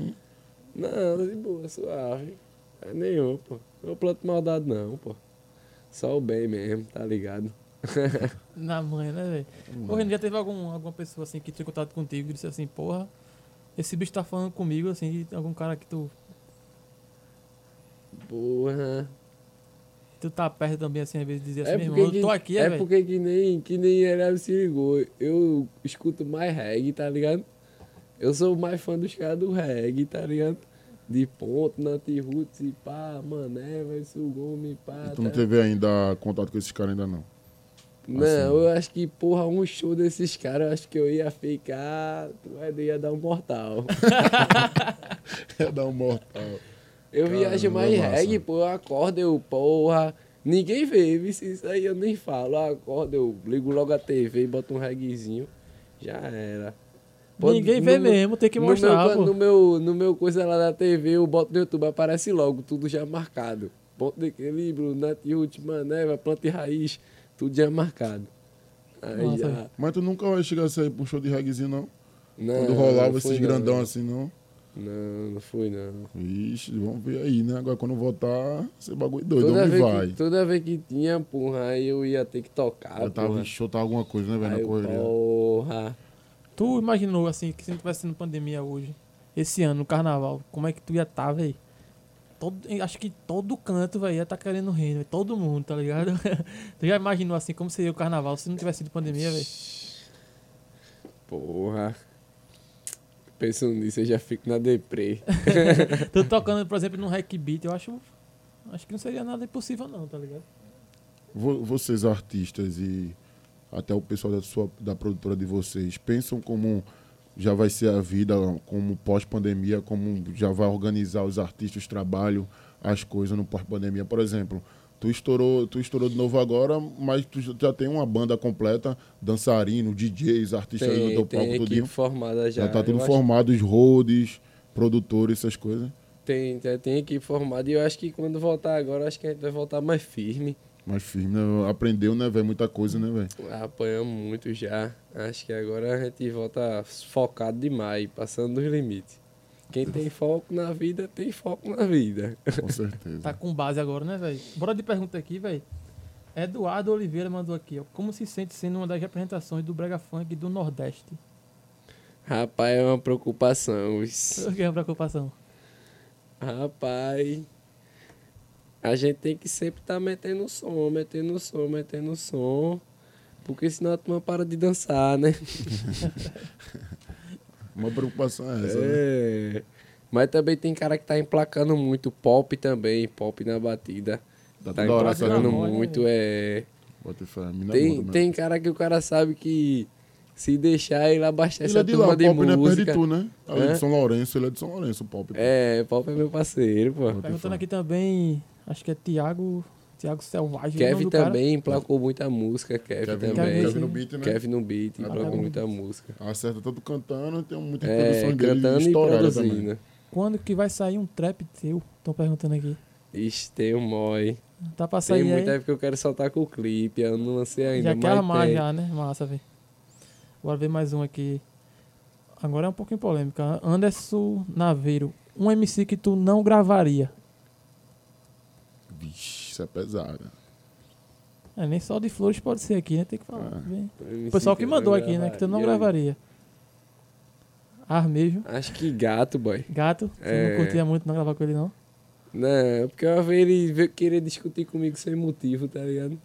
Não, de boa, suave. É nenhum, pô. Não planto maldade não, pô. Só o bem mesmo, tá ligado? Na manhã, né, velho? Hoje em dia teve algum, alguma pessoa assim que tinha contato contigo e disse assim, porra, esse bicho tá falando comigo, assim, de algum cara que tu. Porra. Tu tá perto também, assim, às vezes dizia assim, é meu irmão, eu tô aqui, é, é porque que nem, que nem ele se ligou. Eu escuto mais reggae, tá ligado? Eu sou mais fã dos caras do reggae, tá ligado? De ponto, Nati Roots e pá, mané, vai Sugome, pá. E tu não tá... teve ainda contato com esses caras ainda não? Não, assim. eu acho que, porra, um show desses caras, eu acho que eu ia ficar. Tu ia dar um mortal. ia dar um mortal. Eu Caramba, viajo mais reggae, pô, eu acordo, eu, porra. Ninguém vê, isso aí eu nem falo. Eu acordo, eu ligo logo a TV e boto um reggaezinho. Já era. Pô, Ninguém vê no, mesmo, tem que mostrar. No meu, no meu, no meu coisa lá da TV, eu boto no YouTube, aparece logo, tudo já marcado. Ponto de equilíbrio, Natiut, Maneva, planta e raiz. Tudo já marcado. Aí já... Mas tu nunca vai chegar a sair pro show de reggaezinho, não? Não. Quando rolava esses grandão assim, não? Não, não fui, não. Ixi, vamos ver aí, né? Agora quando voltar, esse bagulho doido, toda onde vai? Que, toda vez que tinha, porra, aí eu ia ter que tocar. Já tava em show, tava alguma coisa, né, velho, na correria. Porra. Tu imaginou, assim, que se não tivesse sendo pandemia hoje, esse ano, no carnaval, como é que tu ia estar, tá, velho? Todo, acho que todo canto, velho, ia estar tá querendo rir, véio, todo mundo, tá ligado? tu já imaginou assim como seria o carnaval se não tivesse sido pandemia, velho? Porra. Pensando nisso, eu já fico na deprê. tu tocando, por exemplo, num hack beat, eu acho. Acho que não seria nada impossível, não, tá ligado? Vocês, artistas e até o pessoal da, sua, da produtora de vocês, pensam como já vai ser a vida como pós-pandemia, como já vai organizar os artistas, trabalho, as coisas no pós-pandemia. Por exemplo, tu estourou, tu estourou de novo agora, mas tu já tem uma banda completa, dançarino, DJs, artistas tem, do palco tudinho. formada já. Já tá tudo formado, acho... os roads, produtores, essas coisas. Tem, tem, tem equipe formada e eu acho que quando voltar agora, acho que a gente vai voltar mais firme. Mais firme, né? Aprendeu, né, velho? Muita coisa, né, velho? Apanhamos muito já. Acho que agora a gente volta focado demais, passando dos limites. Quem tem foco na vida, tem foco na vida. Com certeza. tá com base agora, né, velho? Bora de pergunta aqui, velho. Eduardo Oliveira mandou aqui, ó. Como se sente sendo uma das representações do Brega Funk do Nordeste? Rapaz, é uma preocupação. O que é uma preocupação? Rapaz, a gente tem que sempre estar tá metendo som, metendo som, metendo som. Porque senão a turma para de dançar, né? Uma preocupação é essa, né? é. Né? Mas também tem cara que tá emplacando muito pop também, pop na batida. Tá, tá emplacando muito, é. Tem, tem cara que o cara sabe que se deixar ele abastecer ele é de turma lá, de pop música. Não é perto tu, né? é? de São Lourenço, ele é de São Lourenço, o Pop. É, Pop é meu parceiro, pô. Perguntando aqui também, acho que é Tiago Thiago Selvagem. Kevin do cara. também emplacou muita música, Kevin, Kevin, também. Kevin no beat, né? Kevin no beat, Ah, emplacou muita música. Acerta tanto cantando, tem muita É, produção dele cantando e estourada também. produzindo. Quando que vai sair um trap teu? Estão perguntando aqui. Ixi, tem um mói. Tá pra Tem sair muito aí? é porque eu quero soltar com o clipe, eu não lancei ainda, já quer armar tem. já, né? Massa, velho. Bora ver mais um aqui. Agora é um pouquinho polêmica. Anderson Naveiro. Um MC que tu não gravaria. Vixe, isso é pesado. É, nem só de flores pode ser aqui, né? Tem que falar. Ah. O pessoal que eu mandou aqui, né? Que tu não gravaria. gravaria. Armejo. Acho que gato, boy. Gato. Você É. não curtia muito não gravar com ele, não? Não, porque uma vez ele veio querer discutir comigo sem motivo, tá ligado?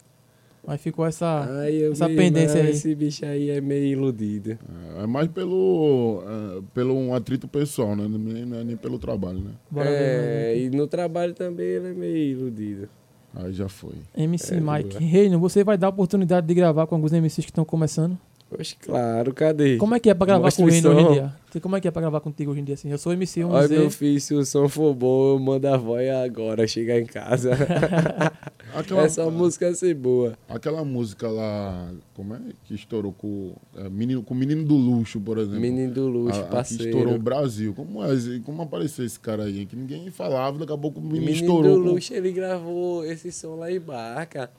Mas ficou essa. Aí eu essa vi, pendência "Não, aí." Esse bicho aí é meio iludido. É mais pelo, é, pelo um atrito pessoal, né? Nem, é nem pelo trabalho, né? Bora ver é, aqui. e no trabalho também ele é meio iludido. Aí já foi. MC É, Mike. boa. Reino, você vai dar a oportunidade de gravar com alguns MCs que estão começando? Poxa, claro, cadê? Como é que é pra gravar Mostra com o o Reino hoje em dia? Como é que é pra gravar contigo hoje em dia? Assim? Eu sou MC, vamos Olha, dizer. meu filho, se o som for bom, eu mando a voz agora, chegar em casa. Aquela, Essa música ser boa. aquela música lá, como é? Que estourou com, é, menino, com o Menino do Luxo, por exemplo. Menino do luxo, A- a que parceiro. estourou o Brasil. Como, é, como apareceu esse cara aí? Que ninguém falava, daqui a pouco o menino, Menino estourou. do com- Luxo, ele gravou esse som lá em Barca.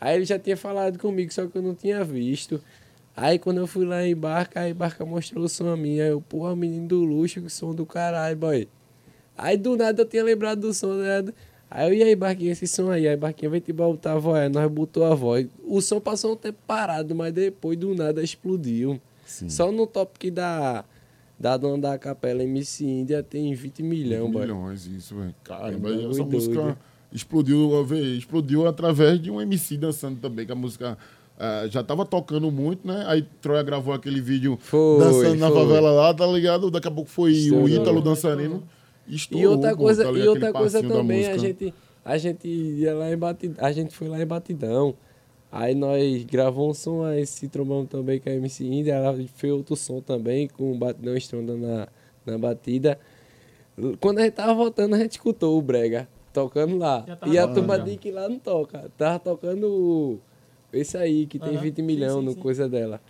Aí ele já tinha falado comigo, só que eu não tinha visto. Aí quando eu fui lá em Barca, aí Barca mostrou o som a mim. Aí eu, porra, Menino do Luxo, que som do caralho, boy. Aí do nada eu tinha lembrado do som, né? Aí eu, e aí, Barquinha, esse som aí? Aí Barquinha veio te botar a voz, aí nós botou a voz. O som passou um tempo parado, mas depois do nada explodiu. Sim. Só no top da, da dona da capela MC Índia tem 20 milhões, boy. milhões, isso, velho. Caramba, É essa música doido. explodiu, explodiu através de um MC dançando também, que a música ah, já tava tocando muito, né? Aí Troia gravou aquele vídeo Foi, dançando na foi. favela lá, tá ligado? Daqui a pouco foi Estourou. o Ítalo dançarino. Estourou, E outra pô, coisa, tá e outra coisa também, a gente, a gente ia lá em Batidão, a gente foi lá em Batidão. Aí nós gravamos um som, aí se trombamos também com a MC Índia, ela fez outro som também, com o Batidão estrondando na, na batida. Quando a gente tava voltando, a gente escutou o Brega tocando lá. E a turma disse que lá não toca. Tava tocando o- esse aí, que tem Aham. 20 Sim, milhões sim, no sim. coisa dela.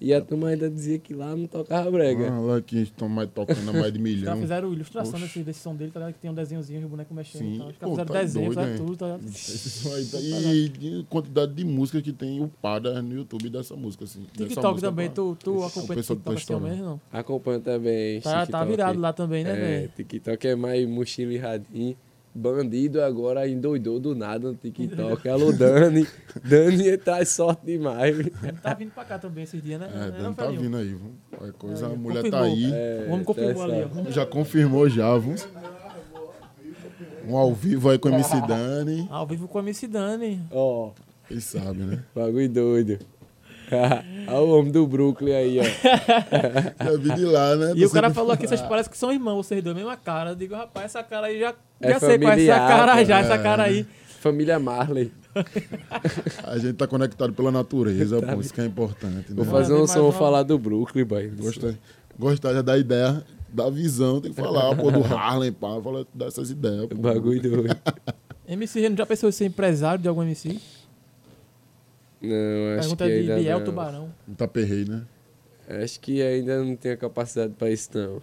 E a turma ainda dizia que lá não tocava Brega. Ah, lá que estão mais tocando a mais de Os milhão. caras fizeram ilustração desse, desse som dele, tá ligado? Que tem um desenhozinho, o boneco mexendo Sim. e. Os caras Pô, fizeram tá desenho, doido, hein? tudo, tá ligado? Aí tá- e, e quantidade de música que tem upada no YouTube dessa música, assim. dessa TikTok música, também, pá. tu, tu acompanha o TikTok tá assim ao estourando. menos, não? Acompanho também. Tá, tá virado lá também, né, É, velho? TikTok é mais mochila e radinho. Bandido agora endoidou do nada no TikTok. Alô, Dani. Dani traz sorte demais. Tá vindo pra cá também esses dias, né? É, Não, Dan tá velhinho? vindo aí. Qualquer coisa, É, a mulher confirmou. tá aí. É, O homem confirmou traz ali, ó. Já confirmou já, vamos. Um ao vivo aí com a MC Dani. Ao vivo com a MC Dani. Ó, Quem sabe, né? bagulho doido. Olha o homem do Brooklyn aí, ó. Já vi de lá, né? E o cara falou aqui, vocês parecem que são irmãos, vocês dois, mesma cara. Eu digo, rapaz, essa cara aí já, É já sei qual é essa cara já, essa É. cara aí. Família Marley. A gente tá conectado pela natureza, pô. Isso que é importante, né? Vou fazer um som uma. falar do Brooklyn, boy. Gostar, gostar da ideia, da visão, tem que falar, pô, do Harlem, pá, falar dessas ideias, pô. Bagulho doido. MC Reno, já pensou em ser empresário de algum MC? Não, acho que Pergunta de ainda Biel. Tubarão. Não tá perrei, né? Acho que ainda não tenho capacidade para isso, não.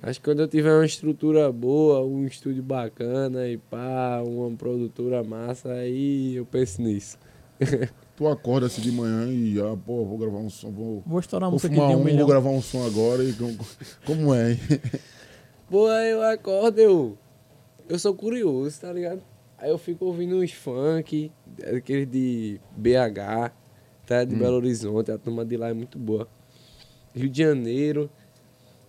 Acho que quando eu tiver uma estrutura boa, um estúdio bacana e pá, uma produtora massa, aí eu penso nisso. Tu acorda assim de manhã e, ah, pô, vou gravar um som, vou, Vou estourar vou fumar de um um, milhão. vou gravar um som agora e como, como é, hein? Pô, aí eu acordo, eu. Eu sou curioso, tá ligado? Aí eu fico ouvindo uns funk, aqueles de BH, tá? De Belo Horizonte, a turma de lá é muito boa. Rio de Janeiro.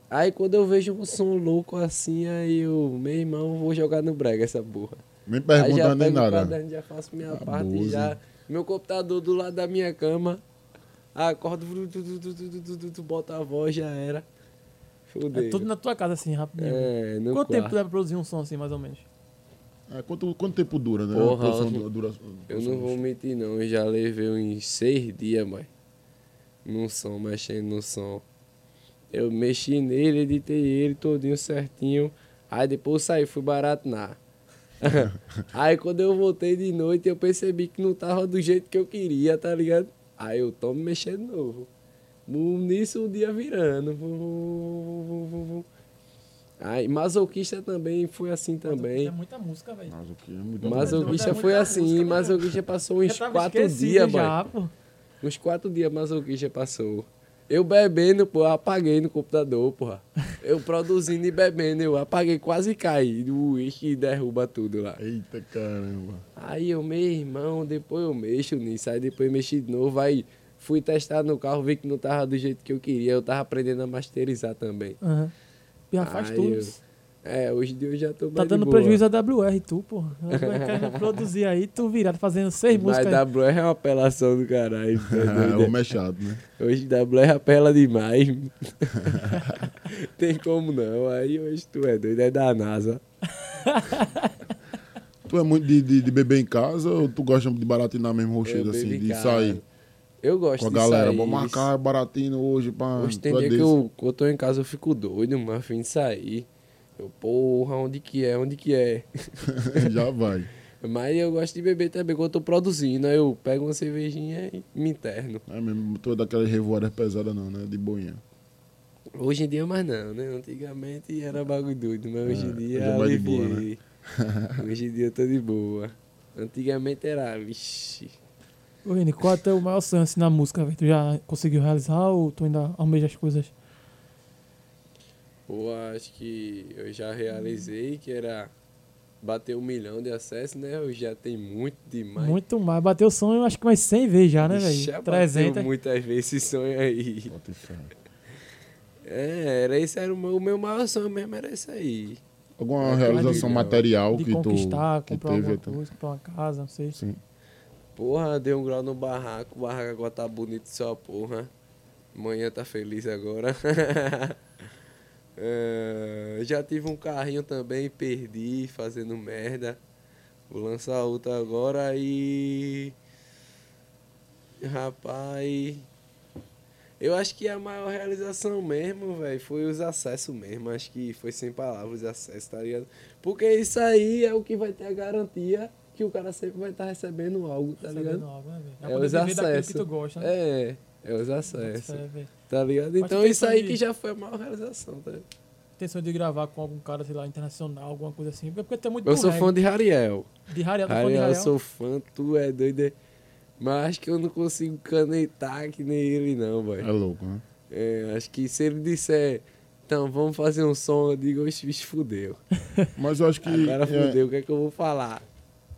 Aí quando eu vejo um som louco assim, aí eu, meu irmão, vou jogar no brega essa burra. Nem pergunta né, nem nada. Caderno, já faço minha Abuso. parte, já. Meu computador do lado da minha cama. Acordo, tu, bota a voz, já era. É Fudeu. É tudo na tua casa assim, rapidinho. É, no Quanto quarto. tempo dá pra produzir um som assim, mais ou menos? É, quanto, quanto tempo dura, né? Porra, a eu, dura, eu não vou mentir, não. Eu já levei uns seis dias, mãe. No som, mexendo no som. Eu mexi nele, editei ele todinho certinho. Aí depois eu saí, fui baratinar. Aí quando eu voltei de noite, eu percebi que não tava do jeito que eu queria, tá ligado? Aí eu tomo mexendo de novo. Nisso o dia virando. Aí, masoquista também foi assim também. É muita música, velho. Masoquista, é muita Masoquista É foi muita assim, música, né? masoquista passou uns quatro dias, já, pô. Uns quatro dias masoquista passou. Eu bebendo, pô, apaguei no computador, porra. Eu produzindo e bebendo, eu apaguei, quase caí. O uísque derruba tudo lá. Eita caramba. Aí eu, meu irmão, depois eu mexo nisso. Aí depois mexi de novo. Aí fui testar no carro, vi que não tava do jeito que eu queria. Eu tava aprendendo a masterizar também. Aham. Já faz Aí tudo. eu- É, hoje em dia eu já tô Tá mais dando prejuízo a WR, tu, porra. A WR querendo produzir aí, tu virado fazendo seis Mas músicas. aí. WR é uma apelação do caralho. tá É, doido? o homem é chato, né? Hoje WR apela demais. Tem como não. Aí hoje tu é doido, é da NASA. Tu é muito de, de, de beber em casa ou tu gosta de baratinar mesmo rochedo, assim, de casa. sair Eu gosto com a galera? Vamos marcar baratino hoje pra. Hoje tem é dia que eu, quando eu tô em casa eu fico doido, mas a fim de sair. Eu, porra, onde que é? Onde que é? Já vai. Mas eu gosto de beber também. Quando eu tô produzindo, aí eu pego uma cervejinha e me interno. É mesmo, tu é daquelas revoadas pesadas não, né? De boinha. Hoje em dia mais não, né? Antigamente era bagulho doido, mas hoje em É, hoje dia é mais de boa, né? hoje em dia eu tô de boa. Antigamente era, vixi. Ô, Vini, qual é o teu maior sonho assim na música, velho? Tu já conseguiu realizar ou tu ainda almeja as coisas? Pô, acho que eu já realizei que era bater um milhão de acessos, né? Eu já tenho muito demais. Muito mais. Bateu o sonho, acho que mais 100 vezes já, né, velho? já bateu 300. muitas vezes esse sonho aí. É, era esse era o meu, o meu maior sonho mesmo, era esse aí. Alguma É, realização de- material De que tu conquistar, que comprar teve? alguma então? coisa, comprar uma casa, não sei. Sim. Porra, deu um grau no barraco, o barraco agora tá bonito só, porra. Amanhã tá feliz agora. É, já tive um carrinho também, perdi, fazendo merda. Vou lançar outro agora e. Rapaz. Eu acho que a maior realização mesmo, velho, foi os acessos mesmo. Acho que foi sem palavras os acessos, tá ligado? Porque isso aí é o que vai ter a garantia que o cara sempre vai estar recebendo algo, tá Recebendo ligado? algo, né? É poder os acessos. que tu gosta, né? É, é os acessos. Tá ligado? Mas Então tem isso aí sonho que de- já foi a maior realização, tá ligado? Intenção de gravar com algum cara, sei lá, internacional, alguma coisa assim. Porque é muito Eu sou reggae. fã de Rariel. de Rariel, tu é fã de Rariel, eu Rariel. sou fã, tu é doido. é- Mas acho que eu não consigo canetar que nem ele não, boy. É louco, né? É, acho que se ele disser, então vamos fazer um som, eu digo, oxe, bicho, fudeu. Mas eu acho que. Agora é, fudeu, o que é que eu vou falar?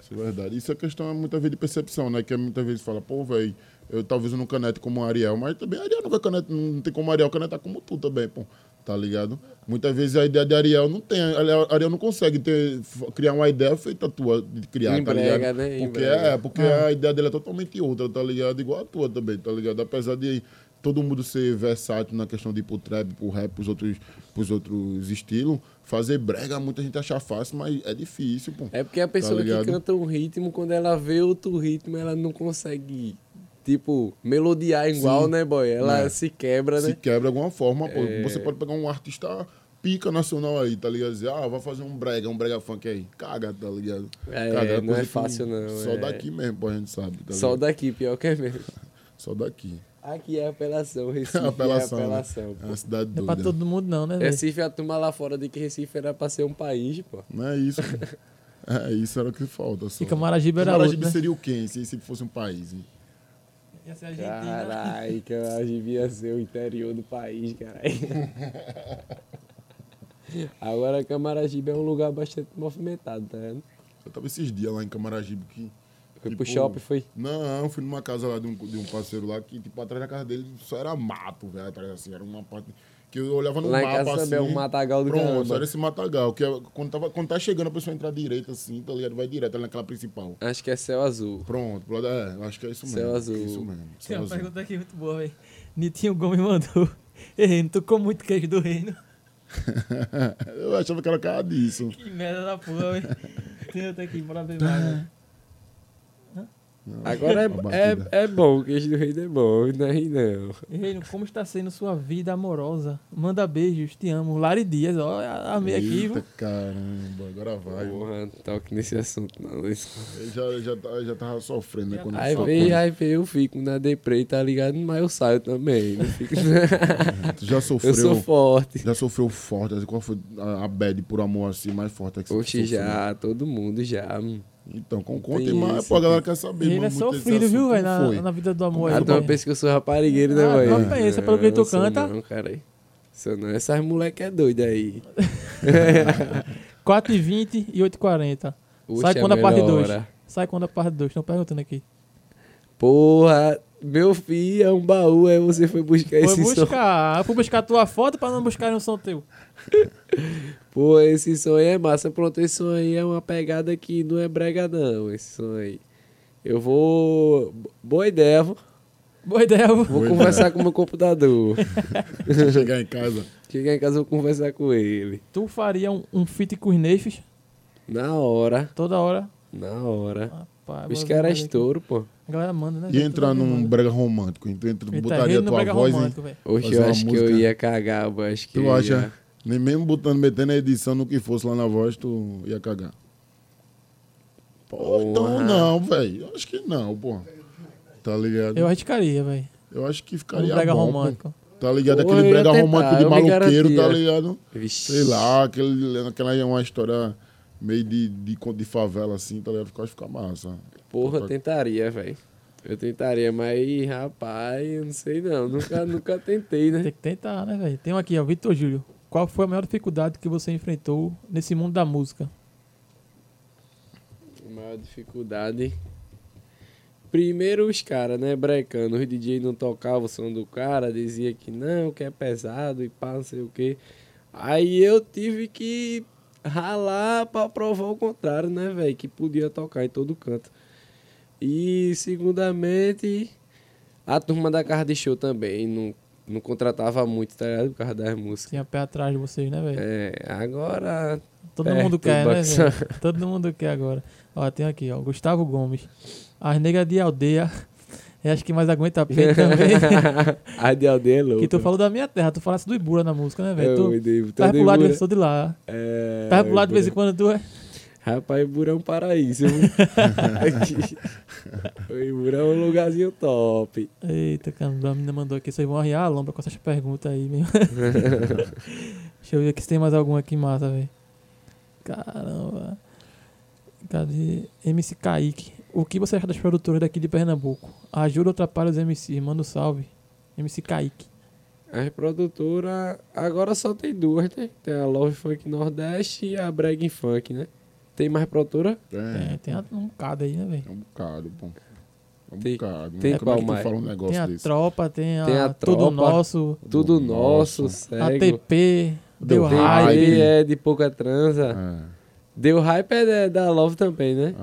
Isso é verdade. Isso é questão muitas vezes de percepção, né? Que muitas vezes fala, pô, velho, eu talvez eu não canete como o Ariel, mas também Ariel não vai canetar, não tem como Ariel canetar como tu também, pô. Tá ligado? Muitas vezes a ideia de Ariel não tem. Ariel Ariel não consegue ter, criar uma ideia feita tua de criar, tá brega, ligado? né? Porque é, porque a ideia dele é totalmente outra, tá ligado? Igual a tua também, tá ligado? Apesar de todo mundo ser versátil na questão de ir pro trap, pro rap, pros outros, pros outros estilos, fazer brega, muita gente acha fácil, mas é difícil, pô. É porque a pessoa que ligado? canta um ritmo, quando ela vê outro ritmo, ela não consegue, tipo, melodiar igual, Sim. né, boy? Ela É. se quebra, se né? quebra de alguma forma, pô. É. Você pode pegar um artista pica nacional aí, tá ligado? Dizer, ah, vai fazer um brega, um brega funk aí. Caga, tá ligado? É, Caga, não coisa é que fácil não, Só é. daqui mesmo, pô, a gente sabe. Tá Só daqui, pior que é mesmo. Só daqui. Aqui é apelação, Recife apelação, é né? apelação, É pô. uma cidade Não é pra doida. todo mundo, não, né, velho? Recife, a turma lá fora de que Recife era pra ser um país, pô. Não é isso. É, isso era o que falta. Só. E Camaragibe era Camaragibe outro, né? seria o quê? Se, se fosse um país. hein? Ia ser Argentina. Caralho, que eu devia ser o interior do país, caralho. Agora Camaragibe é um lugar bastante movimentado, tá vendo? Eu tava esses dias lá em Camaragibe que. Foi tipo, pro shopping, foi? Não, fui numa casa lá de um, de um parceiro lá que, tipo, atrás da casa dele só era mato, velho. Atrás assim, era uma parte. Que eu olhava no Lá em mapa casa assim. também é um matagal do Pronto, caramba. era esse matagal. Que é, quando, tava, quando tá chegando a pessoa entrar direita assim, tá ligado? Vai direto ali naquela principal. Acho que é céu azul. Pronto, pro lado- é, acho que é isso mesmo. Céu azul. Isso mesmo. Tem uma azul. pergunta aqui muito boa, velho. Nitinho Gomes mandou. Ei, tu come muito queijo do reino. eu achava que era cara disso. Que merda da porra, velho. Tem outra aqui, bora ver mais. velho. Agora é, é, é bom, o queijo do reino é bom, não é não. Reino, como está sendo sua vida amorosa? Manda beijos, te amo. Lari Dias, ó, amei aqui. Eita, caramba, agora vai. Porra, toque nesse assunto não. Isso. Eu já, já, já tava sofrendo, né? Quando aí vem, aí vem, eu fico na deprê, tá ligado? Mas eu saio também. Não fico... tu já sofreu? Eu sou forte. Já sofreu forte? Qual foi a, bad por amor assim mais forte? Que Oxe, já, todo mundo já. Então, com conta mais, pô, a galera quer saber. Ele é sofrido, viu, velho, na, na, vida do amor. Ah, tu pensa que eu sou raparigueiro, né, velho? Ah, não pensa, pelo que tu canta. Não, cara. Isso não, essas moleque é doida aí. 4h20 e 8h40. Sai quando a parte 2. Sai quando a parte 2, estão perguntando aqui. Porra, meu filho, é um baú, aí você foi buscar foi esse buscar. som. Foi buscar, fui buscar tua foto pra não buscar um som teu. Pô, esse som aí é massa. Pronto, esse som aí é uma pegada que não é brega, não. Esse som aí. Eu vou. Boa ideia, vou. Boa ideia, vou. Vou conversar com o meu computador. chegar em casa. Chegar em casa, eu vou conversar com ele. Tu faria um, um feat com os Neifes? Na hora. Toda hora? Na hora. Rapaz, Os caras estouro, pô. A galera manda, né? E entrar num brega romântico. Então, entra, tá botaria a tua voz. Romântico, e... Oxe, eu acho que eu ia cagar, eu acho que. Tu acha? Nem mesmo botando, metendo a edição no que fosse lá na voz, tu ia cagar. Pô, então não, velho. Acho que não, pô. Tá ligado? Eu arriscaria, velho. Eu acho que ficaria um brega bom, romântico. Pô. Tá ligado? Aquele brega tentar, romântico de maluqueiro, tá ligado? Vixe. Sei lá, aquele, aquela é uma história meio de, de, de favela assim, tá ligado? Acho que fica massa. Porra, eu tentaria, velho. Eu tentaria, mas rapaz, eu não sei não. Nunca, nunca tentei, né? Tem que tentar, né, velho? Tem um aqui, ó, Vitor Júlio. Qual foi a maior dificuldade que você enfrentou nesse mundo da música? A maior dificuldade. Primeiro os caras, né, brecando. Os DJ não tocavam o som do cara, dizia que não, que é pesado e pá, não sei o quê. Aí eu tive que ralar pra provar o contrário, né, velho? Que podia tocar em todo canto. E, segundamente, a turma da casa de show também não não contratava muito, tá ligado? Por causa das músicas. Tinha pé atrás de vocês, né, velho? É, agora. Todo mundo quer, né, velho? Todo mundo quer agora. Ó, tem aqui, ó, Gustavo Gomes. As negras de aldeia. Eu acho que mais aguenta peito também. As de aldeia é louco. Que tu falou da minha terra, tu falasse do Ibura na música, né, velho? Tu tá pro lado de vez de lá. É. Tá pro lado de vez em quando tu é. Rapaz, Ibura é um paraíso. o Ibura é um lugarzinho top. Eita, caramba, a menina mandou aqui. Vocês vão arriar a lomba com essas perguntas aí, meu. Deixa eu ver aqui se tem mais algum aqui massa, velho. Caramba. Cadê? MC Kaique. O que você acha das produtoras daqui de Pernambuco? Ajuda ou atrapalha os MCs? Manda um salve. MC Kaique. As produtoras agora só tem duas, né? Tem a Love Funk Nordeste e a Brag Funk, né? Tem mais produtora? Tem, tem um bocado aí, né, velho? Tem um bocado, pô. É um tem, bocado. Tem Como é que mais? fala um negócio tem a desse? tropa, tem a, tem a tropa, Tudo Nosso. Tudo Nosso, ATP, Deu Hype. é de pouca transa. É. Deu hype é da Love também, né?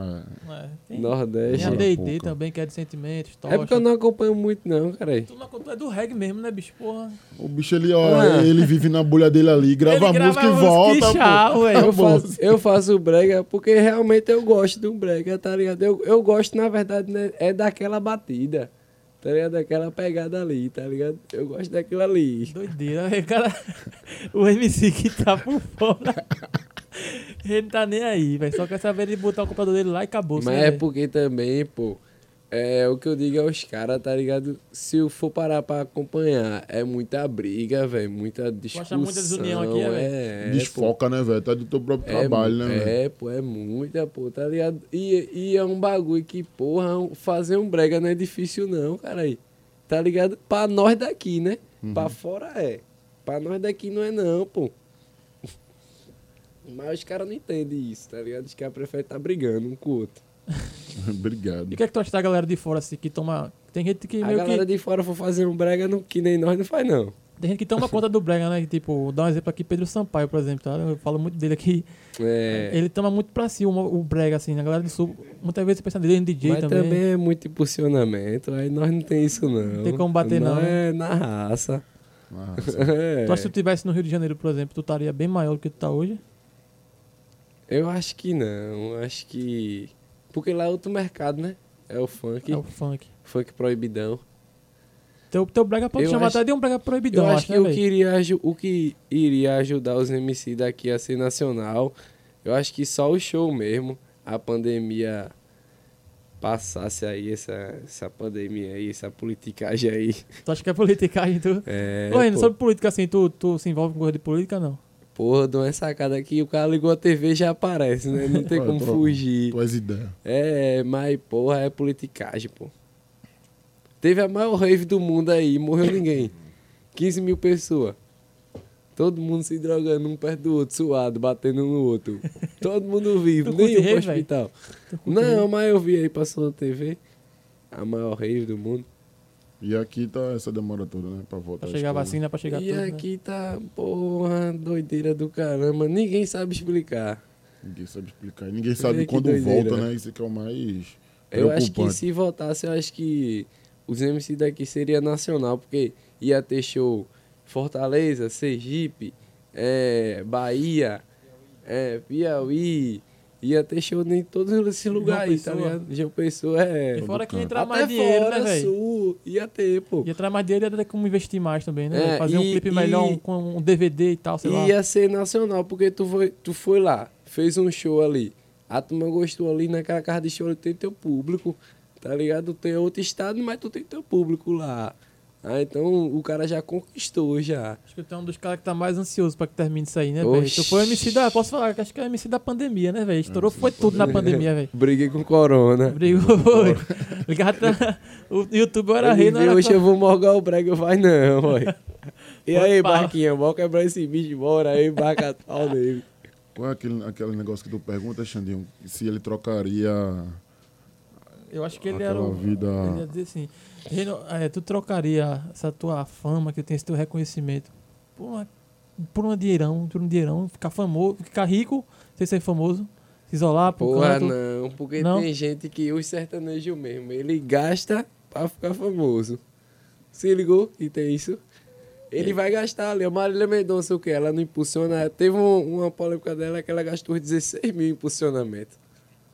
É. é tem, Nordeste. Tem a D&D também, que é de sentimentos, tocha. É porque eu não acompanho muito não, cara. Tu não é do reggae mesmo, né, bicho? Porra. O bicho, ele, ó, ah. ele vive na bolha dele ali, grava ele a música e volta, e tchau, eu, faço, eu faço brega porque realmente eu gosto do brega, tá ligado? Eu, eu gosto, na verdade, né, é daquela batida. Tá ligado? Daquela pegada ali, tá ligado? Eu gosto daquilo ali. Doideira, cara. O MC que tá por fora. Ele não tá nem aí, velho. Só quer saber de botar o computador dele lá e acabou. Mas é porque também, pô. É, o que eu digo aos caras, tá ligado? Se eu for parar pra acompanhar, é muita briga, velho, muita discussão. muita desunião aqui, é, é Desfoca, pô. né, velho? Tá do teu próprio é, trabalho, né, velho? É, pô, é muita, pô, tá ligado? E, e é um bagulho que, porra, fazer um brega não é difícil não, cara aí. Tá ligado? Pra nós daqui, né? Uhum. Pra fora é. Pra nós daqui não é não, pô. Mas os caras não entendem isso, tá ligado? Os caras preferem estar tá brigando um com o outro. Obrigado. E o que é que tu acha da galera de fora, assim, que toma. Tem gente que. A galera que... de fora for fazer um brega no... que nem nós não faz, não. Tem gente que toma conta do brega, né? Tipo, dá um exemplo aqui, Pedro Sampaio, por exemplo, tá? Eu falo muito dele aqui. É. Ele toma muito pra si o, o brega, assim, a galera do sul. Muitas vezes pensa nele em DJ Mas também. também é muito impulsionamento, aí nós não tem isso, não. Não tem como bater, não. É na raça. é. Tu acha que se tu estivesse no Rio de Janeiro, por exemplo, tu estaria bem maior do que tu tá hoje? Eu acho que não. Acho que. Porque lá é outro mercado, né? É o funk. É o funk. Funk proibidão. Teu, teu brega pode Eu chamar acho- até de um brega proibidão, Eu acho que né, o que, iria, aju- o que iria ajudar os MC daqui a ser nacional, eu acho que só o show mesmo, a pandemia passasse aí, essa, essa pandemia aí, essa politicagem aí. Tu acha que é politicagem, tu? É, Ô, Renan, sobre política, assim, tu, tu se envolve com coisa de política, não? Porra, dou uma sacada aqui, o cara ligou a TV e já aparece, né? Não tem como fugir. Tuas ideias. É, mas porra, é politicagem, pô. Teve a maior rave do mundo aí, morreu ninguém. 15 mil pessoas. Todo mundo se drogando um perto do outro, suado, batendo um no outro. Todo mundo vivo, nem eu pro hospital. Não, mas eu vi aí, passou na TV. A maior rave do mundo. E aqui tá essa demora toda, né? Pra voltar Pra chegar a vacina, pra chegar e tudo, né? aqui tá, porra, doideira do caramba. Ninguém sabe explicar. Ninguém sabe explicar. E ninguém sabe que quando doideira. volta, né? Isso que é o mais Eu acho que se voltasse, eu acho que os MC daqui seria nacional, porque ia ter show Fortaleza, Sergipe, é, Bahia, é, Piauí, ia ter show em todos esses lugares, tá ligado? João Pessoa é. E fora que canto. entrar Até mais dinheiro, fora, né, velho? sul, ia ter, pô. Ia entrar mais dinheiro ia ter como investir mais também, né? É? Fazer um e- clipe e- melhor, um, com um DVD e tal, sei lá. E ia ser nacional, porque tu foi, tu foi lá, fez um show ali. A turma gostou ali naquela casa de show, tem teu público, tá ligado? Tem outro estado, mas tu tem teu público lá. Ah, então o cara já conquistou já. Acho que tu é um dos caras que tá mais ansioso pra que termine isso aí, né, velho? Tu foi o MC da. Posso falar que acho que é o MC da pandemia, né, velho? Estourou, foi tudo na pandemia, velho. Briguei com corona. Brigou. Ligava até- O YouTube era rei, não era. hoje eu vou morgar o brega, eu vai não, boy. E aí. Barquinha, bora quebrar esse bicho embora aí, barca pau nele. Qual é aquele, aquele negócio que tu pergunta, Xandinho? Se ele trocaria Eu acho que ele era o. vida. Ele ia dizer assim: É, tu trocaria essa tua fama, que tem esse teu reconhecimento, por, uma, por um dinheirão, por um dinheirão, ficar famoso, ficar rico, sem ser famoso, se isolar pro Porra, canto. não, porque Não? tem gente que os sertanejos mesmo, ele gasta pra ficar famoso. Se ligou que tem isso? Ele vai gastar ali. A Marília Mendonça, o que? Ela não impulsiona. Teve um- uma polêmica dela que ela gastou 16 mil em impulsionamento.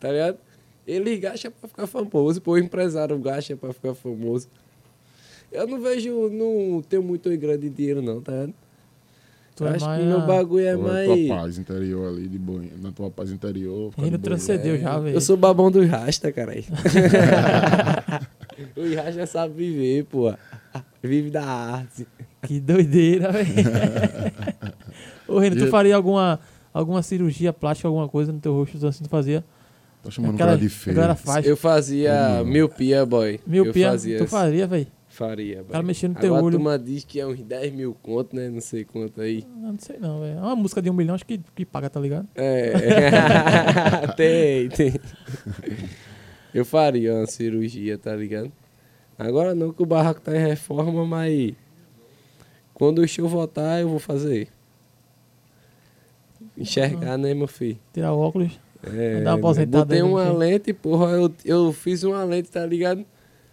Tá ligado? Ele gasta pra ficar famoso, pô, o empresário gasta pra ficar famoso. Eu não vejo, não tenho muito grande dinheiro, não, tá ligado? Tu é Acho mais que meu a- bagulho é na mais. tua paz interior ali, de boa. Na tua paz interior. boa. transcendeu já, velho. Eu sou babão do Rasta, caralho. o Rasta sabe viver, pô. Vive da arte. Que doideira, velho. Ô, Reno, tu faria alguma, alguma cirurgia plástica, alguma coisa no teu rosto assim tu fazia? Tá chamando o Aquela- cara de feio. faz. Eu fazia Hum. miopia, boy. Miopia, eu fazia, tu faria, velho. Faria, boy. cara mexendo no teu Agora olho. a turma diz que é uns 10 mil conto, né? Não sei quanto aí. Eu Não sei não, velho. É uma música de um milhão, acho que, que paga, tá ligado? É. tem, tem. Eu faria uma cirurgia, tá ligado? Agora não que o barraco tá em reforma, mas quando o show voltar, eu vou fazer. Enxergar, né, meu filho? Tirar o óculos. É, Dar uma aposentada botei uma filho. lente, porra, eu, eu fiz uma lente, tá ligado?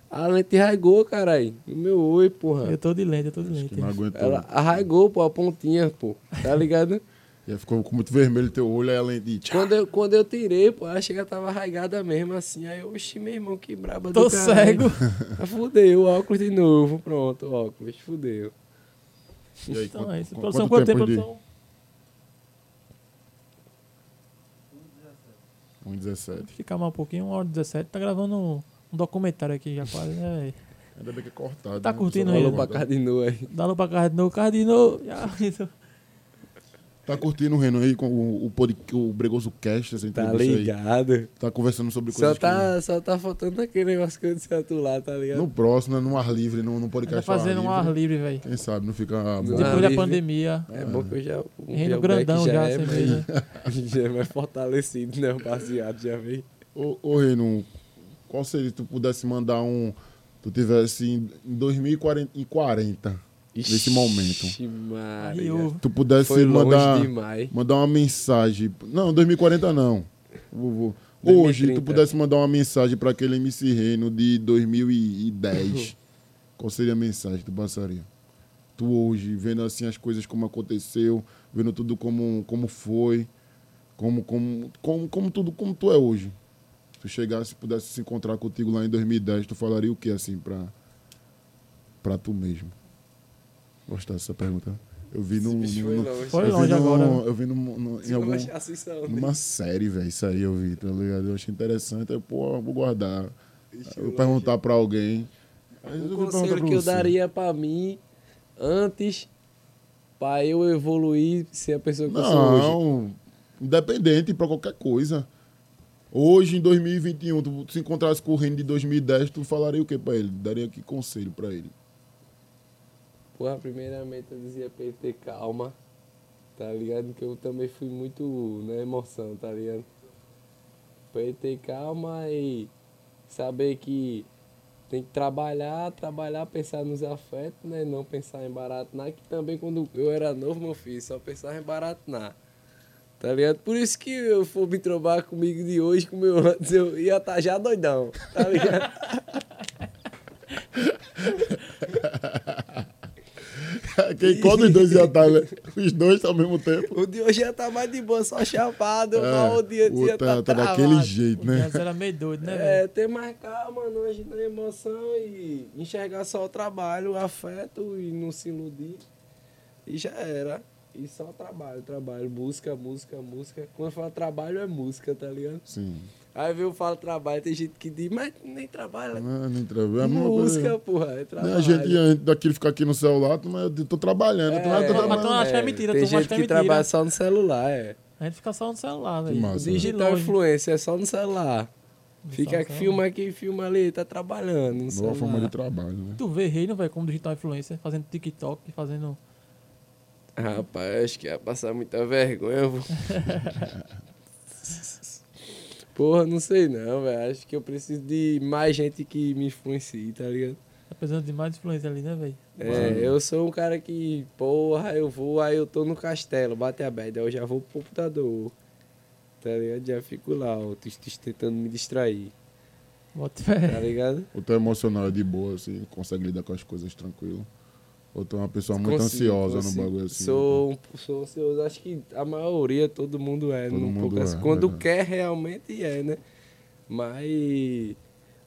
A lente arraigou, caralho. No meu olho, porra. Eu tô de lente, eu tô de Acho lente. que não aguentou. Ela arraigou, pô, a pontinha, pô. Tá ligado? E aí ficou com muito vermelho teu olho, aí de. tchá, quando, eu, quando eu tirei, pô, ela chega tava arraigada mesmo, assim. Aí, eu, oxi, meu irmão, que braba Tô do caralho. cego. Ah, fudeu, o óculos de novo. Pronto, o óculos, fudeu. E aí, Então quanto- é isso. Produção, quanto quanto tempo, tempo de- produção? 1,17. Ficar mais um pouquinho, 1 hora e 17. Tá gravando um, um documentário aqui já quase, né? Ainda bem que é cortado. Tá né? curtindo aí, Falou né? pra cá de novo aí. Dá no pra casa de novo, casa de novo. Já, isso. Tá curtindo o Reno aí com o, o, pod, o Bregoso Cast, essa Tá entrevista aí. ligado? Tá conversando sobre Só coisas tá, só tá faltando aquele negócio que eu disse a tu lá, tá que... ligado? No próximo, né, no ar livre, no, no Tá podcast ar fazendo um ar livre, velho. Quem sabe não fica. Depois da livre. pandemia. É bom que eu já. o Reino meu grandão back já, é mais- medo. já é mais fortalecido, né? O baseado já veio. Ô, ô Reno, qual seria se tu pudesse mandar um... Tu tivesse em 2040, em 40, nesse momento. Maria. Eu- Tu pudesse Foi mandar, demais. mandar uma mensagem... Não, 2040 não. Vou- vou- Hoje, 2030. tu pudesse mandar uma mensagem para aquele MC Reno de 2010, qual seria a mensagem que tu passaria? Tu hoje, vendo assim as coisas como aconteceu, vendo tudo como, como foi, como, como, como, como tudo como tu é hoje. tu chegasse e pudesse se encontrar contigo lá em 2010, tu falaria o que assim pra, pra tu mesmo? Gostar dessa pergunta? Eu vi num. Num- foi longe. Eu vi longe num- agora. Eu vi num, num- em não algum, não. numa série, velho. Isso aí eu vi, tá ligado? Eu achei interessante. Eu, pô, eu vou guardar. Eu vou perguntar pra alguém. O conselho que eu você. daria pra mim antes, pra eu evoluir, ser a pessoa que eu sou hoje. Não, independente pra qualquer coisa. Hoje, em 2021, tu se encontrasse com o Reino de 2010, tu falaria o que pra ele? Daria que conselho pra ele? Porra, primeiramente eu dizia pra ele ter calma, tá ligado? Que eu também fui muito na emoção, tá ligado? Pra ele ter calma e saber que tem que trabalhar, trabalhar, pensar nos afetos, né? Não pensar em baratinar, que também quando eu era novo, meu filho, só pensava em baratinar. Tá ligado? Por isso que eu for me trombar comigo de hoje, com meu antes, eu ia estar já doidão, tá ligado? Quem, qual dos dois ia estar, né? Os dois ao mesmo tempo. O de hoje ia estar mais de boa, só chapado, É, mas o dia o ia tá, tá daquele jeito, né? Antes era meio doido, né, É, ter mais calma, não agir na emoção e enxergar só o trabalho, o afeto e não se iludir. E já era. E só trabalho, trabalho, música, música, música. Quando eu falo trabalho é música, tá ligado? Sim. Aí eu falo trabalho, tem gente que diz, mas nem trabalha. Não, nem tra- é a mesma música, coisa. porra, é Né, trabalho. A gente, antes daquilo ficar aqui no celular, mas eu tô trabalhando. tu vai É, tá mas tu acha que é mentira, Tem tu acha gente que é que trabalha só no celular, é. A gente fica só no celular, velho. massa. Digital longe. influência é só no celular. Fica aqui, filma aqui, filma ali, tá trabalhando. Nova celular. forma de trabalho, né? Tu vê Reino, velho, como digital influencer, fazendo TikTok, fazendo. Rapaz, acho que ia passar muita vergonha. Porra, não sei não, velho. Acho que eu preciso de mais gente que me influencie, tá ligado? Tá precisando de mais influência ali, né, velho? É, eu sou um cara que, porra, eu vou, aí eu tô no castelo, bate a bad, aí eu já vou pro computador. Tá ligado? Já fico lá, ó, tentando me distrair, Bota fé. tá ligado? Tu é emocional é de boa, assim, consegue lidar com as coisas tranquilo. Ou tu é uma pessoa muito Consigo, ansiosa consigo. no bagulho assim. Sou, um- sou ansioso, acho que a maioria, todo mundo é. Todo num mundo pouco assim. é, Quando verdade. quer, realmente é, né? Mas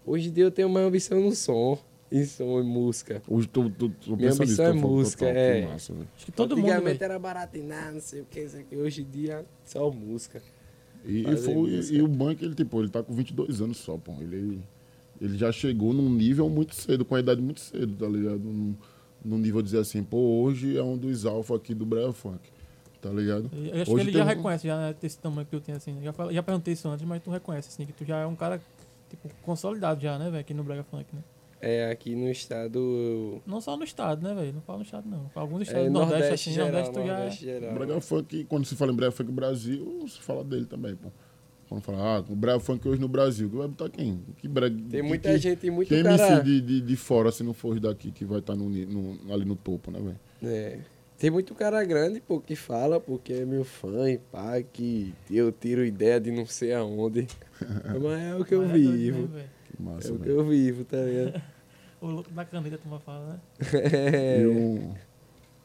hoje em dia eu tenho mais ambição no som, em som e música. Hoje tu, tu, tu Minha pensa nisso, ambição é música, total, é. Que massa. Acho que todo mundo. Antigamente velho. era baratinar, não sei o que, isso aqui. Hoje em dia, só música. E, e, foi, música. e o Bank, ele, tipo, ele tá com 22 anos só, pô. Ele, ele já chegou num nível muito cedo, com a idade muito cedo, tá ligado? Num, num nível de dizer assim, pô, hoje é um dos alfa aqui do Breve Funk, tá ligado? Eu acho Hoje que ele já um- reconhece, já né, esse tamanho que eu tenho, assim. Já, fal- já perguntei isso antes, mas tu reconhece, assim, que tu já é um cara, tipo, consolidado já, né, velho, aqui no Brega Funk, né? É, aqui no estado. eu- Não só no estado, né, velho? Não falo no estado, não. Alguns estados É, do Nordeste, Nordeste, assim, geral, Nordeste tu já Nordeste é. geral. O Breve Funk, quando se fala em Breve Funk Brasil, se fala dele também, pô. Quando fala, ah, o Breve Funk hoje no Brasil, vai botar quem? Que brega, Tem muita que, gente, muito Quem cara. MC de, de, de fora, se não for daqui, que vai estar no, ni- no- ali no topo, né, velho? É. Tem muito cara grande, pô, que fala porque é meu fã e pá, que eu tiro ideia de não sei aonde. Mas é o que eu Mas é vivo. Que massa, É o que eu vivo, tá ligado? O louco da caneta, tu fala, né? É. E o,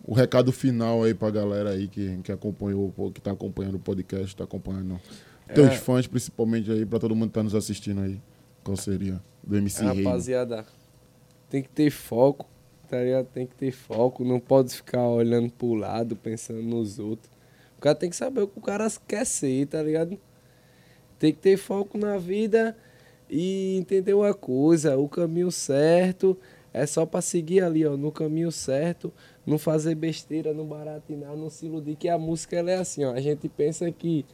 o recado final aí pra galera aí que, que acompanhou, que tá acompanhando o podcast, tá acompanhando teus É. fãs, principalmente aí, pra todo mundo que tá nos assistindo aí. Qual seria? Do MC Rei. Rapaziada, tem que ter foco, tá ligado? Tem que ter foco, não pode ficar olhando pro lado, pensando nos outros. O cara tem que saber o que o cara quer ser, tá ligado? Tem que ter foco na vida e entender uma coisa, o caminho certo é só pra seguir ali, ó, no caminho certo, não fazer besteira, não baratinar, não se iludir, que a música ela é assim, ó, a gente pensa que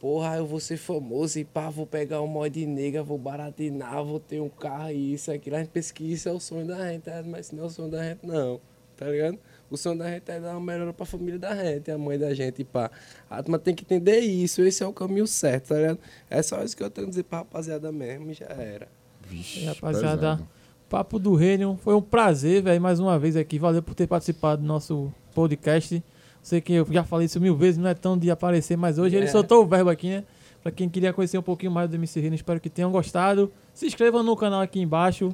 Porra, eu vou ser famoso e pá, vou pegar um mod nega, vou baratinar, vou ter um carro e isso, aquilo. A gente pensa que isso é o sonho da gente, tá? mas não é o sonho da gente, não. Tá ligado? O sonho da gente é dar uma melhora pra família da gente, a mãe da gente, e pá. A turma tem que entender isso, esse é o caminho certo, tá ligado? É só isso que eu tenho a dizer pra rapaziada mesmo e já era. Vixe, rapaziada, pesado. Papo do Reino, foi um prazer, velho, mais uma vez aqui. Valeu por ter participado do nosso podcast. Sei que eu já falei isso mil vezes, não é tão de aparecer, mas hoje ele É. soltou o verbo aqui, né? Pra quem queria conhecer um pouquinho mais do MC Reino, espero que tenham gostado. Se inscrevam no canal aqui embaixo.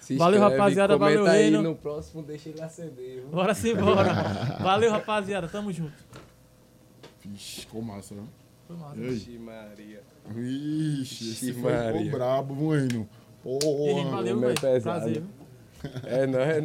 Se Valeu, rapaziada, valeu, aí Reino. no próximo, deixa ele acender. viu? Bora se embora. Valeu, rapaziada. Tamo junto. Vixe, ficou massa, né? Foi massa. Vixe Maria. Vixe, esse Vixe foi Maria. ficou brabo, mano. Porra. valeu, é velho. pesado. Prazer. É, não é